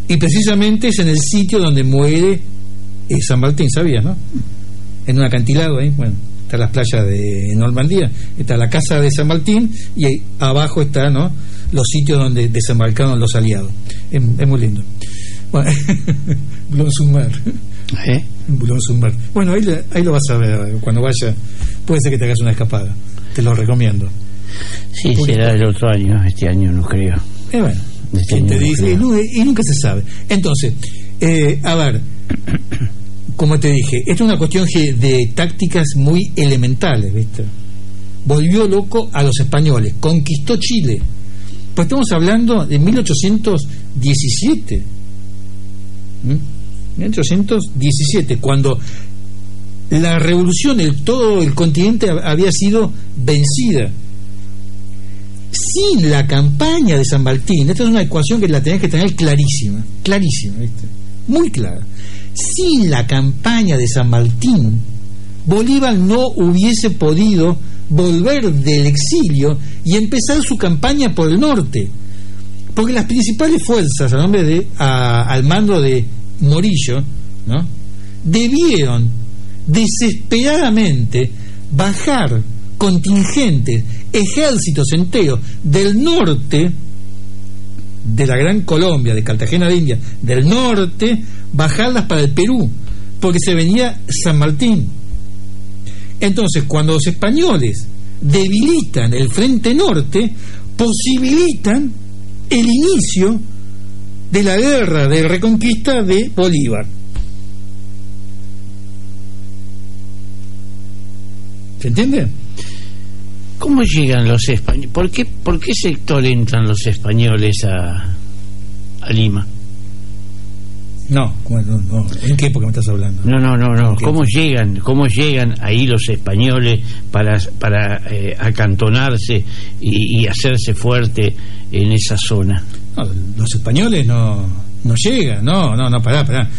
[SPEAKER 2] Y precisamente es en el sitio donde muere eh, San Martín, ¿sabías, no? en un acantilado ahí, bueno, está las playas de Normandía, está la casa de San Martín y abajo está, ¿no? Los sitios donde desembarcaron los aliados. Es, muy lindo. Bueno, Bulón Sumar. ¿Eh? Bulón Sumar. Bueno, ahí, ahí lo vas a ver cuando vaya. Puede ser que te hagas una escapada. Te lo recomiendo.
[SPEAKER 1] Sí, será el otro año. Este año no creo.
[SPEAKER 2] Eh, bueno. Este te dice, y, nunca se sabe. Entonces, eh, a ver como te dije, esto es una cuestión de tácticas muy elementales, ¿viste? Volvió loco a los españoles, conquistó Chile. Pues estamos hablando de 1817. 1817, cuando la revolución, el, todo el continente había sido vencida. Sin la campaña de San Martín, esta es una ecuación que la tenés que tener clarísima, clarísima, ¿viste? Muy clara sin la campaña de San Martín, Bolívar no hubiese podido volver del exilio y empezar su campaña por el norte. Porque las principales fuerzas, al, nombre de, al mando de Morillo, ¿no? debieron desesperadamente bajar contingentes, ejércitos enteros del norte de la Gran Colombia, de Cartagena de India, del norte, bajarlas para el Perú, porque se venía San Martín. Entonces, cuando los españoles debilitan el frente norte, posibilitan el inicio de la guerra de reconquista de Bolívar. ¿Se entiende?
[SPEAKER 1] ¿Cómo llegan los españoles? ¿Por qué, ¿Por qué sector entran los españoles a, a Lima?
[SPEAKER 2] No, ¿en qué época me estás hablando?
[SPEAKER 1] No, no, no, no. ¿Cómo llegan, cómo llegan ahí los españoles para, para eh, acantonarse y, y, hacerse fuerte en esa zona?
[SPEAKER 2] No, los españoles no, no llegan, no, no, no, pará, pará.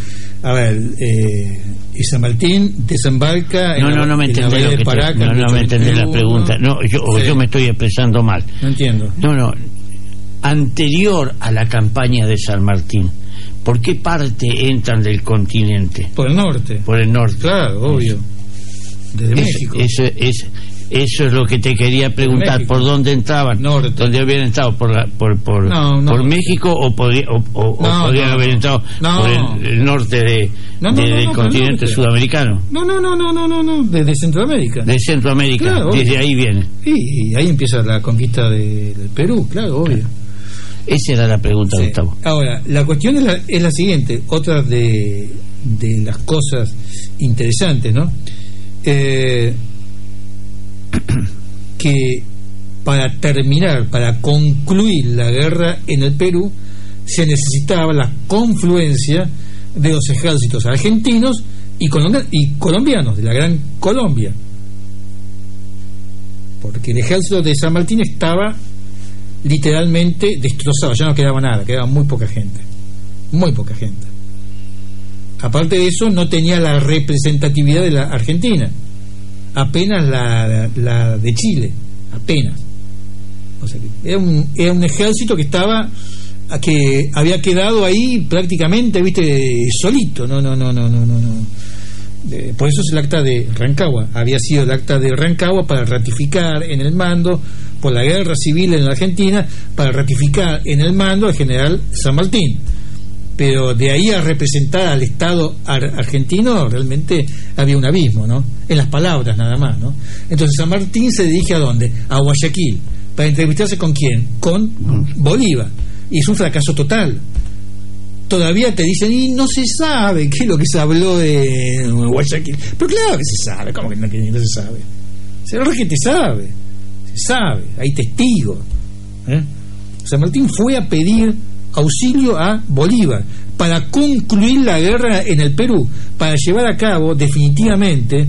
[SPEAKER 2] A ver, eh, y San Martín desembarca
[SPEAKER 1] no, no, no me entendés lo que Paraca, no, no me entendés la pregunta. No, yo, sí. yo me estoy expresando mal.
[SPEAKER 2] No entiendo.
[SPEAKER 1] No, no. Anterior a la campaña de San Martín ¿Por qué parte entran del continente?
[SPEAKER 2] Por el norte.
[SPEAKER 1] Por el norte.
[SPEAKER 2] Claro, obvio. Desde
[SPEAKER 1] es,
[SPEAKER 2] México.
[SPEAKER 1] Eso es, eso es lo que te quería preguntar. ¿Por dónde entraban?
[SPEAKER 2] Norte.
[SPEAKER 1] ¿Dónde habían entrado? ¿Por, la, por, por,
[SPEAKER 2] no, no.
[SPEAKER 1] por México o, podría, o, o, podrían haber entrado por el, el norte de, de- del continente sudamericano?
[SPEAKER 2] No, no, no, no, no, no, no. Desde Centroamérica.
[SPEAKER 1] De Centroamérica.
[SPEAKER 2] Claro,
[SPEAKER 1] Desde
[SPEAKER 2] obvio.
[SPEAKER 1] ahí viene.
[SPEAKER 2] Y, y ahí empieza la conquista de- del Perú, claro, obvio.
[SPEAKER 1] Esa era la pregunta,
[SPEAKER 2] Sí.
[SPEAKER 1] Gustavo.
[SPEAKER 2] Ahora, la cuestión es la, es la siguiente, otra de, de las cosas interesantes, ¿no? Eh, que para terminar, para concluir la guerra en el Perú, se necesitaba la confluencia de los ejércitos argentinos y, y colombianos, de la Gran Colombia. Porque el ejército de San Martín estaba literalmente destrozado, ya no quedaba nada, quedaba muy poca gente, muy poca gente. Aparte de eso, no tenía la representatividad de la Argentina, apenas la, la de Chile, apenas. O sea, era un, era un ejército que estaba que había quedado ahí prácticamente, viste, solito, no, no, no, no, no, no, no. Eh, por eso es el acta de Rancagua. Había sido el acta de Rancagua para ratificar en el mando, por la guerra civil en la Argentina, para ratificar en el mando al general San Martín. Pero de ahí a representar al Estado ar- argentino realmente había un abismo, ¿no? En las palabras nada más, ¿no? Entonces San Martín se dirige a dónde? A Guayaquil. ¿Para entrevistarse con quién? Con Bolívar. Y es un fracaso total todavía te dicen, y no se sabe qué es lo que se habló de Guayaquil. Pero claro que se sabe, ¿cómo que no, se sabe? Se ve que te sabe, sabe, hay testigos. ¿eh? San Martín fue a pedir auxilio a Bolívar para concluir la guerra en el Perú, para llevar a cabo definitivamente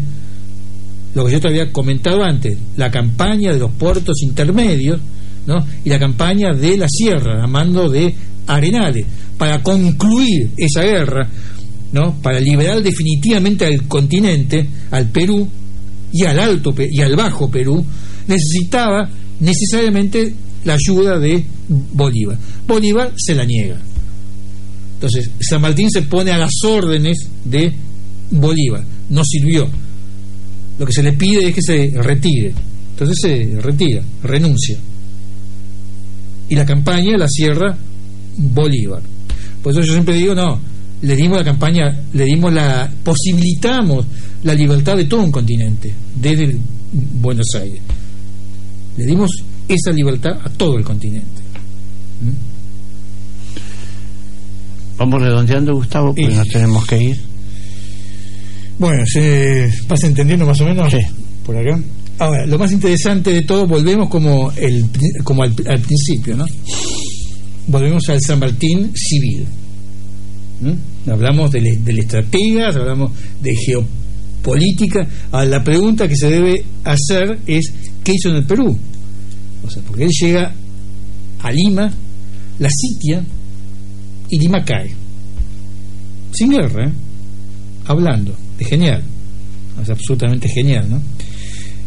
[SPEAKER 2] lo que yo te había comentado antes, la campaña de los puertos intermedios ¿no? y la campaña de la sierra, a mando de Arenales, para concluir esa guerra, ¿no? para liberar definitivamente al continente, al Perú y al Alto y al Bajo Perú, necesitaba necesariamente la ayuda de Bolívar. Bolívar se la niega. Entonces, San Martín se pone a las órdenes de Bolívar. No sirvió. Lo que se le pide es que se retire. Entonces se retira, renuncia. Y la campaña la cierra Bolívar. Por eso yo siempre digo, no, le dimos la campaña, le dimos la, posibilitamos la libertad de todo un continente, desde Buenos Aires. Le dimos esa libertad a todo el continente. ¿Mm?
[SPEAKER 1] Vamos redondeando, Gustavo, porque nos tenemos que ir.
[SPEAKER 2] Bueno, ¿se vas entendiendo más o menos?
[SPEAKER 1] Sí.
[SPEAKER 2] Por acá. Ahora, lo más interesante de todo, volvemos como, el, como al, al principio, ¿no? Volvemos al San Martín civil. ¿Mm? Hablamos de, le- del estrategas, hablamos de geopolítica. Ahora, la pregunta que se debe hacer es, ¿qué hizo en el Perú? O sea, porque él llega a Lima, la sitia, y Lima cae. Sin guerra, ¿eh? hablando, es genial, es absolutamente genial, ¿no?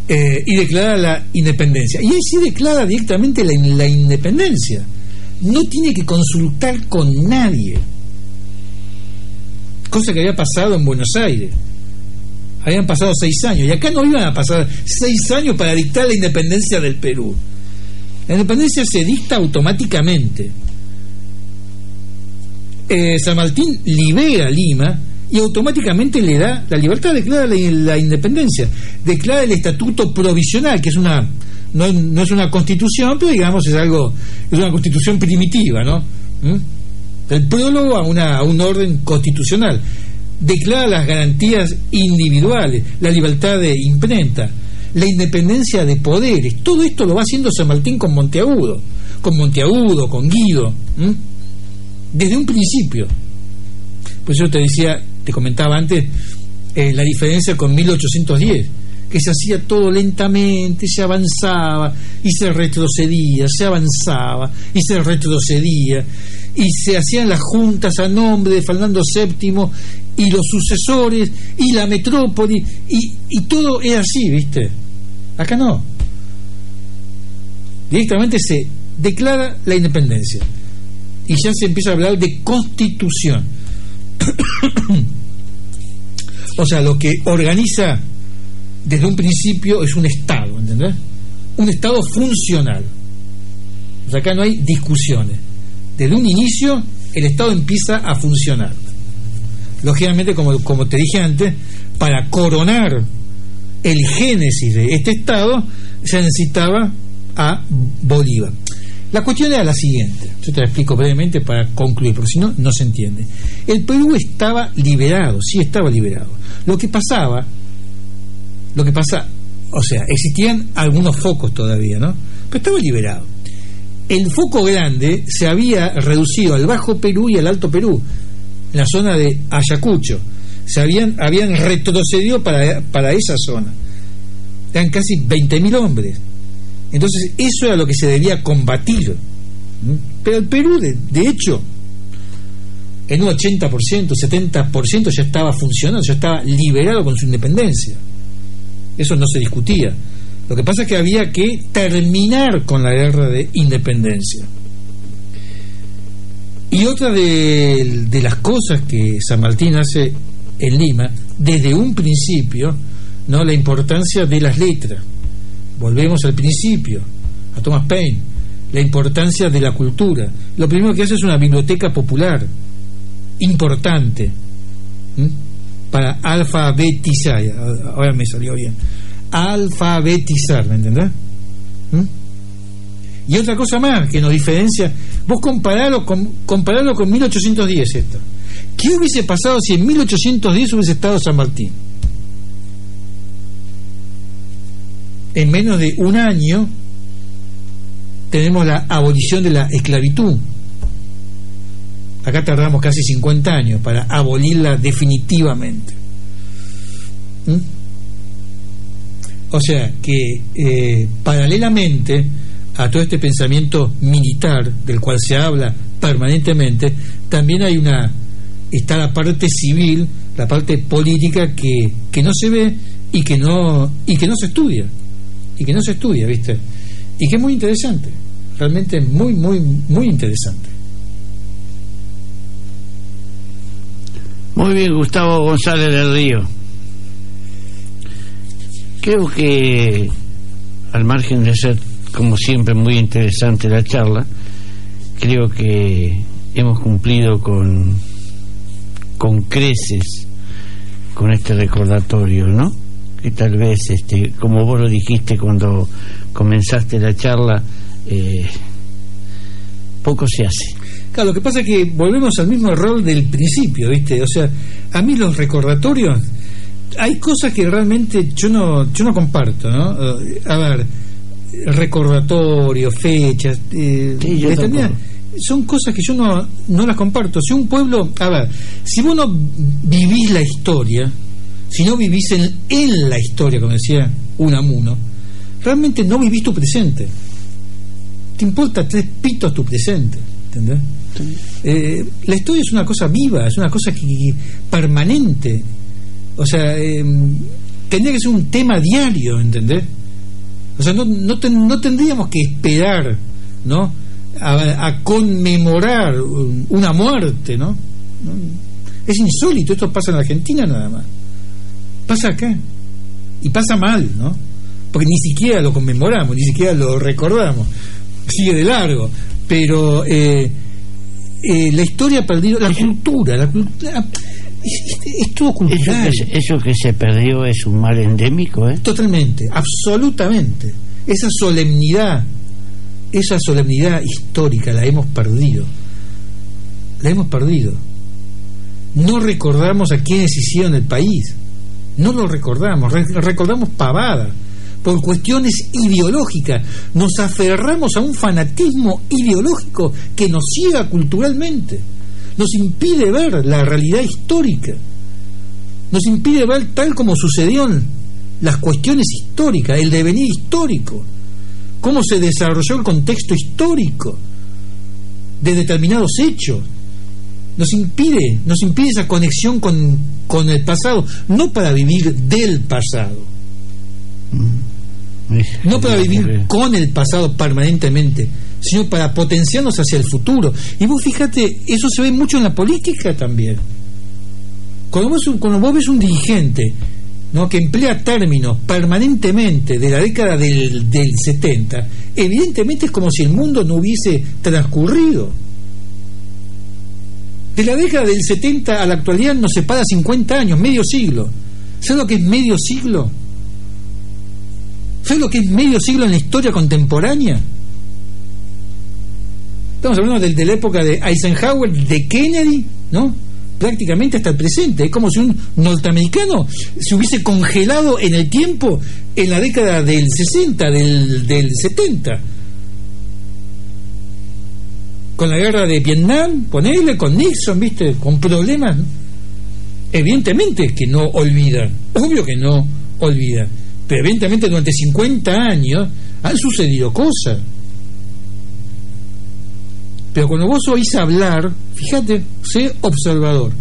[SPEAKER 2] Eh, y declara la independencia. Y él sí declara directamente la, la independencia. No tiene que consultar con nadie. cosa que había pasado en Buenos Aires. Habían pasado seis años, y acá no iban a pasar seis años para dictar la independencia del Perú. La independencia se dicta automáticamente. Eh, San Martín libera Lima y automáticamente le da la libertad, declara la, independencia, declara el estatuto provisional, que es una no, no, es una constitución, pero digamos es algo, es una constitución primitiva, ¿no? ¿Mm? El prólogo a, una, a un orden constitucional. Declara las garantías individuales, la libertad de imprenta, la independencia de poderes. Todo esto lo va haciendo San Martín con Monteagudo, con Monteagudo, con Guido, desde un principio. Pues yo te decía, te comentaba antes, eh, la diferencia con 1810 que se hacía todo lentamente, se avanzaba y se retrocedía, se avanzaba y se retrocedía, y se hacían las juntas a nombre de Fernando VII y los sucesores y la metrópoli, y, y todo era así, ¿viste? Acá no. Directamente se declara la independencia y ya se empieza a hablar de constitución. o sea, lo que organiza desde un principio es un Estado, ¿entendés? Un Estado funcional. O sea, acá no hay discusiones. Desde un inicio el Estado empieza a funcionar. Lógicamente, como, como te dije antes, para coronar el génesis de este Estado se necesitaba a Bolívar. La cuestión era la siguiente, yo te la explico brevemente para concluir, porque si no, no se entiende. El Perú estaba liberado, sí estaba liberado. Lo que pasaba lo que pasa, o sea, existían algunos focos todavía, ¿no? Pero estaba liberado. El foco grande se había reducido al Bajo Perú y al Alto Perú, en la zona de Ayacucho. Se habían, habían retrocedido para, para esa zona. Eran casi 20.000 hombres. Entonces, eso era lo que se debía combatir. Pero el Perú, de, de hecho, en un 80%, 70% ya estaba funcionando, ya estaba liberado con su independencia. Eso no se discutía. Lo que pasa es que había que terminar con la guerra de independencia. Y otra de, las cosas que San Martín hace en Lima, desde un principio, no la importancia de las letras. Volvemos al principio, a Thomas Paine, la importancia de la cultura. Lo primero que hace es una biblioteca popular, importante para alfabetizar, ahora me salió bien, alfabetizar, ¿me entendés? Y otra cosa más que nos diferencia, vos comparalo con, comparalo con 1810 esto. ¿Qué hubiese pasado si en 1810 hubiese estado San Martín? En menos de un año tenemos la abolición de la esclavitud Acá tardamos casi 50 años para abolirla definitivamente. ¿Mm? O sea que eh, paralelamente a todo este pensamiento militar del cual se habla permanentemente, también hay una está la parte civil, la parte política que, que no se ve y que no y que no se estudia y que no se estudia, ¿viste? Y que es muy interesante, realmente muy muy muy interesante.
[SPEAKER 1] Muy bien, Gustavo González del Río. Creo que, al margen de ser, como siempre, muy interesante la charla, creo que hemos cumplido con, con creces con este recordatorio, ¿no? Que tal vez, este, como vos lo dijiste cuando comenzaste la charla, eh, poco se hace.
[SPEAKER 2] Claro, lo que pasa es que volvemos al mismo rol del principio, ¿viste? O sea, a mí los recordatorios, hay cosas que realmente yo no, yo no comparto, ¿no? A ver, recordatorios, fechas, eh, son cosas que yo no, no las comparto. Si un pueblo, a ver, si vos no vivís la historia, si no vivís en, en la historia, como decía Unamuno, realmente no vivís tu presente. Te importa tres pitos tu presente, ¿entendés? Eh, la historia es una cosa viva, es una cosa que, permanente. O sea, eh, tendría que ser un tema diario, ¿entendés? O sea, no, no, no tendríamos que esperar, ¿no? A, conmemorar una muerte, ¿no? Es insólito, esto pasa en Argentina nada más. Pasa acá. Y pasa mal, ¿no? Porque ni siquiera lo conmemoramos, ni siquiera lo recordamos. Sigue de largo. Pero eh, eh, la historia ha perdido, la cultura, la cultura es, todo cultural.
[SPEAKER 1] Eso que, eso que, se perdió es un mal endémico, ¿eh?
[SPEAKER 2] Totalmente, absolutamente. Esa solemnidad, esa solemnidad histórica la hemos perdido. La hemos perdido. No recordamos a quienes hicieron el país. No lo recordamos, recordamos pavada. Por cuestiones ideológicas. Nos aferramos a un fanatismo ideológico que nos ciega culturalmente nos impide ver la realidad histórica, nos impide ver tal como sucedieron las cuestiones históricas, el devenir histórico, cómo se desarrolló el contexto histórico de determinados hechos. Nos impide, nos impide esa conexión con, con el pasado, no para vivir del pasado, mm. no para vivir con el pasado permanentemente, sino para potenciarnos hacia el futuro. Y vos fíjate, eso se ve mucho en la política también. Cuando vos, cuando vos ves un dirigente ¿no? que emplea términos permanentemente de la década del, del 70, evidentemente es como si el mundo no hubiese transcurrido. De la década del 70 a la actualidad nos separa 50 años, medio siglo. ¿Sabes lo que es medio siglo? ¿Sabes lo que es medio siglo en la historia contemporánea? Estamos hablando de, la época de Eisenhower, de Kennedy, ¿no? Prácticamente hasta el presente. Es como si un norteamericano se hubiese congelado en el tiempo en la década del 60, del, del 70 con la guerra de Vietnam, ponele, con Nixon, viste, con problemas. Evidentemente que no olvidan, obvio que no olvidan, pero evidentemente durante 50 años han sucedido cosas. Pero cuando vos oís hablar, fíjate, sé observador,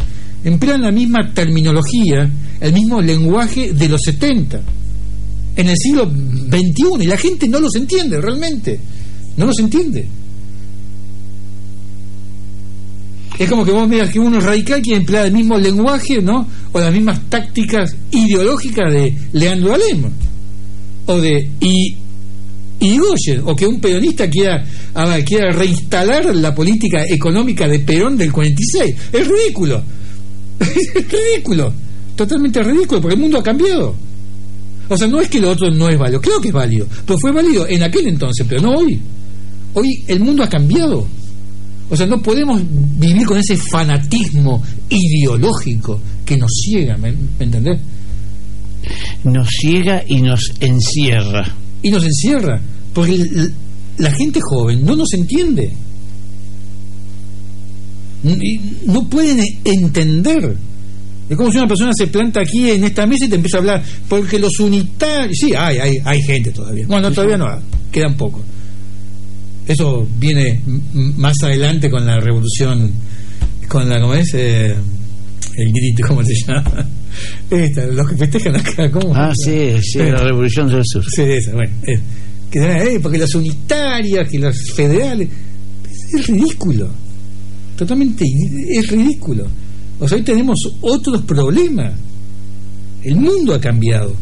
[SPEAKER 2] emplean la misma terminología, el mismo lenguaje de los 70, en el siglo XXI, y la gente no los entiende realmente, no los entiende. Es como que vos veas que uno es radical que emplea el mismo lenguaje, ¿no? O las mismas tácticas ideológicas de Leandro Alem. O de y y o que un peronista quiera, quiera reinstalar la política económica de Perón del 46. Es ridículo. es ridículo. Totalmente ridículo, porque el mundo ha cambiado. O sea, no es que lo otro no es válido, creo que es válido, pero fue válido en aquel entonces, pero no hoy. Hoy el mundo ha cambiado. O sea, no podemos vivir con ese fanatismo ideológico que nos ciega, ¿me, ¿me entendés?
[SPEAKER 1] Nos ciega y nos encierra
[SPEAKER 2] y nos encierra, porque la gente joven no nos entiende. No pueden entender. Es como si una persona se planta aquí en esta mesa y te empieza a hablar, porque los unitarios. Sí, hay, hay, hay gente todavía. Bueno, todavía no, quedan pocos. Eso viene más adelante con la revolución, con la, ¿cómo es? Eh, el grito, ¿cómo se llama? Esta, los que festejan acá, ¿cómo?
[SPEAKER 1] Ah, sí, sí, la Revolución del Sur.
[SPEAKER 2] Sí, esa, bueno. Que, eh, porque las unitarias, que las federales. Es ridículo. Totalmente es ridículo. O sea, hoy tenemos otros problemas. El mundo ha cambiado.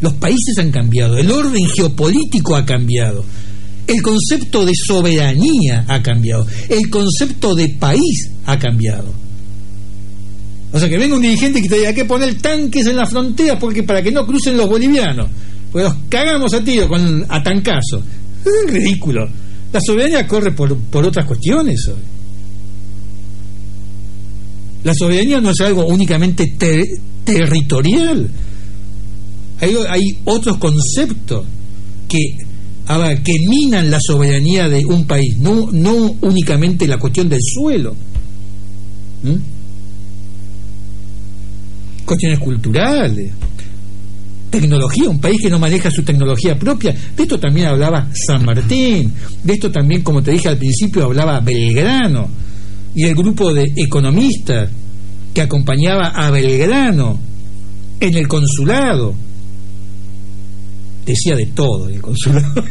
[SPEAKER 2] Los países han cambiado. El orden geopolítico ha cambiado. El concepto de soberanía ha cambiado. El concepto de país ha cambiado. O sea, que venga un dirigente que te diga que poner tanques en la frontera porque para que no crucen los bolivianos. Pues los cagamos a tiro con a tancazo. Es ridículo. La soberanía corre por, por otras cuestiones hoy. La soberanía no es algo únicamente territorial. Hay, hay, otros conceptos que, que minan la soberanía de un país, no, no únicamente la cuestión del suelo. ¿Mm? cuestiones culturales, tecnología, un país que no maneja su tecnología propia. De esto también hablaba San Martín, de esto también, como te dije al principio, hablaba Belgrano y el grupo de economistas que acompañaba a Belgrano en el consulado. Decía de todo el consulado.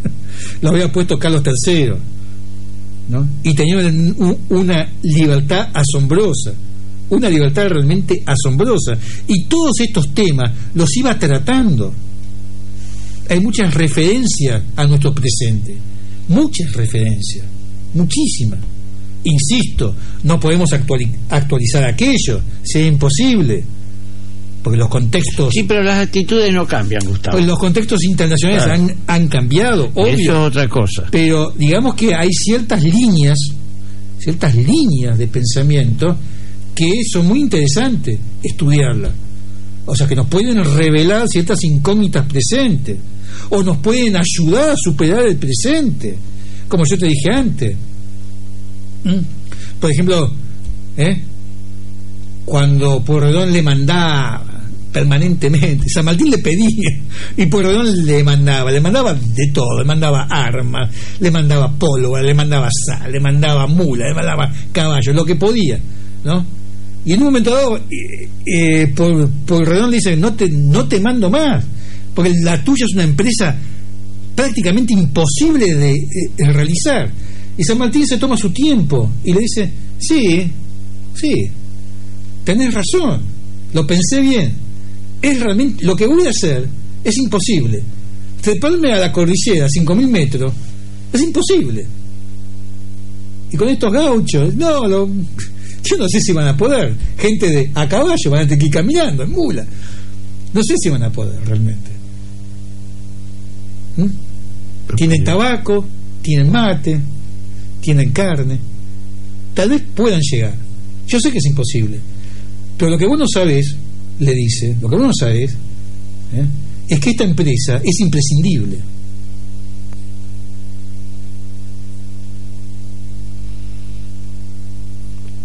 [SPEAKER 2] Lo había puesto Carlos III. ¿no? Y tenía una libertad asombrosa una libertad realmente asombrosa. Y todos estos temas los iba tratando. Hay muchas referencias a nuestro presente, muchas referencias, muchísimas. Insisto, no podemos actualizar aquello, sería imposible porque los contextos...
[SPEAKER 1] Sí, pero las actitudes no cambian, Gustavo.
[SPEAKER 2] Pues los contextos internacionales han, han, cambiado, obvio.
[SPEAKER 1] Eso es otra cosa.
[SPEAKER 2] Pero digamos que hay ciertas líneas, ciertas líneas de pensamiento que son muy interesantes estudiarlas. O sea, que nos pueden revelar ciertas incógnitas presentes, o nos pueden ayudar a superar el presente, como yo te dije antes. ¿Mm? Por ejemplo, ¿eh? cuando Porredón le mandaba permanentemente. San Martín le pedía y Pueyrredón le mandaba, le mandaba de todo, le mandaba armas, le mandaba pólvora, le mandaba sal, le mandaba mula, le mandaba caballo, lo que podía, ¿no? Y en un momento dado, eh, eh por, le dice, no te, no te mando más, porque la tuya es una empresa prácticamente imposible de eh, realizar. Y San Martín se toma su tiempo y le dice, sí, sí, tenés razón, lo pensé bien, es realmente lo que voy a hacer es imposible. Treparme a la cordillera, 5.000 metros, es imposible. Y con estos gauchos, no, lo, yo no sé si van a poder. Gente de a caballo van a tener que ir caminando, en mula. No sé si van a poder realmente. ¿Mm? Tienen tabaco, tienen mate, tienen carne. Tal vez puedan llegar. Yo sé que es imposible. Pero lo que vos no sabés le dice, lo que uno sabe es, ¿eh? es que esta empresa es imprescindible.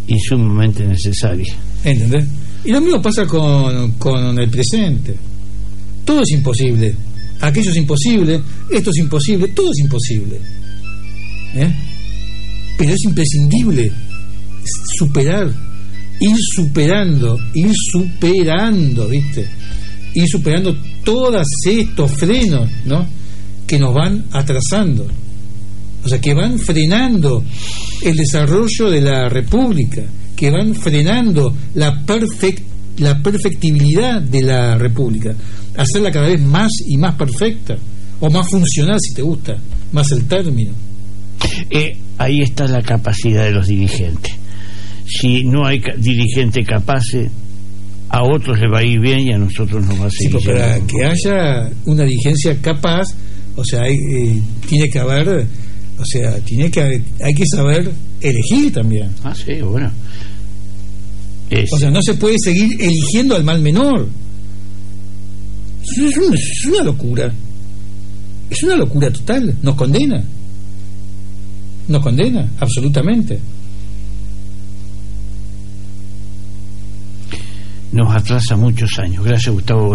[SPEAKER 1] Y sumamente necesaria.
[SPEAKER 2] ¿Entendés? Y lo mismo pasa con, con el presente. Todo es imposible. Aquello es imposible, esto es imposible, todo es imposible. ¿Eh? Pero es imprescindible superar ir superando, ir superando, ¿viste? Ir superando todos estos frenos, ¿no? Que nos van atrasando. O sea, que van frenando el desarrollo de la República, que van frenando la, perfect, la perfectibilidad de la República, hacerla cada vez más y más perfecta, o más funcional si te gusta, más el término.
[SPEAKER 1] Eh, ahí está la capacidad de los dirigentes si no hay dirigente capaz, a otros le va a ir bien y a nosotros nos va a seguir.
[SPEAKER 2] Sí, para que haya una dirigencia capaz, o sea, eh, tiene que haber, o sea, tiene que hay que saber elegir también.
[SPEAKER 1] Ah, sí, bueno.
[SPEAKER 2] O sea, no se puede seguir eligiendo al mal menor. Es una, es una locura. Es una locura total. Nos condena. Nos condena, absolutamente.
[SPEAKER 1] nos atrasa muchos años. Gracias, Gustavo.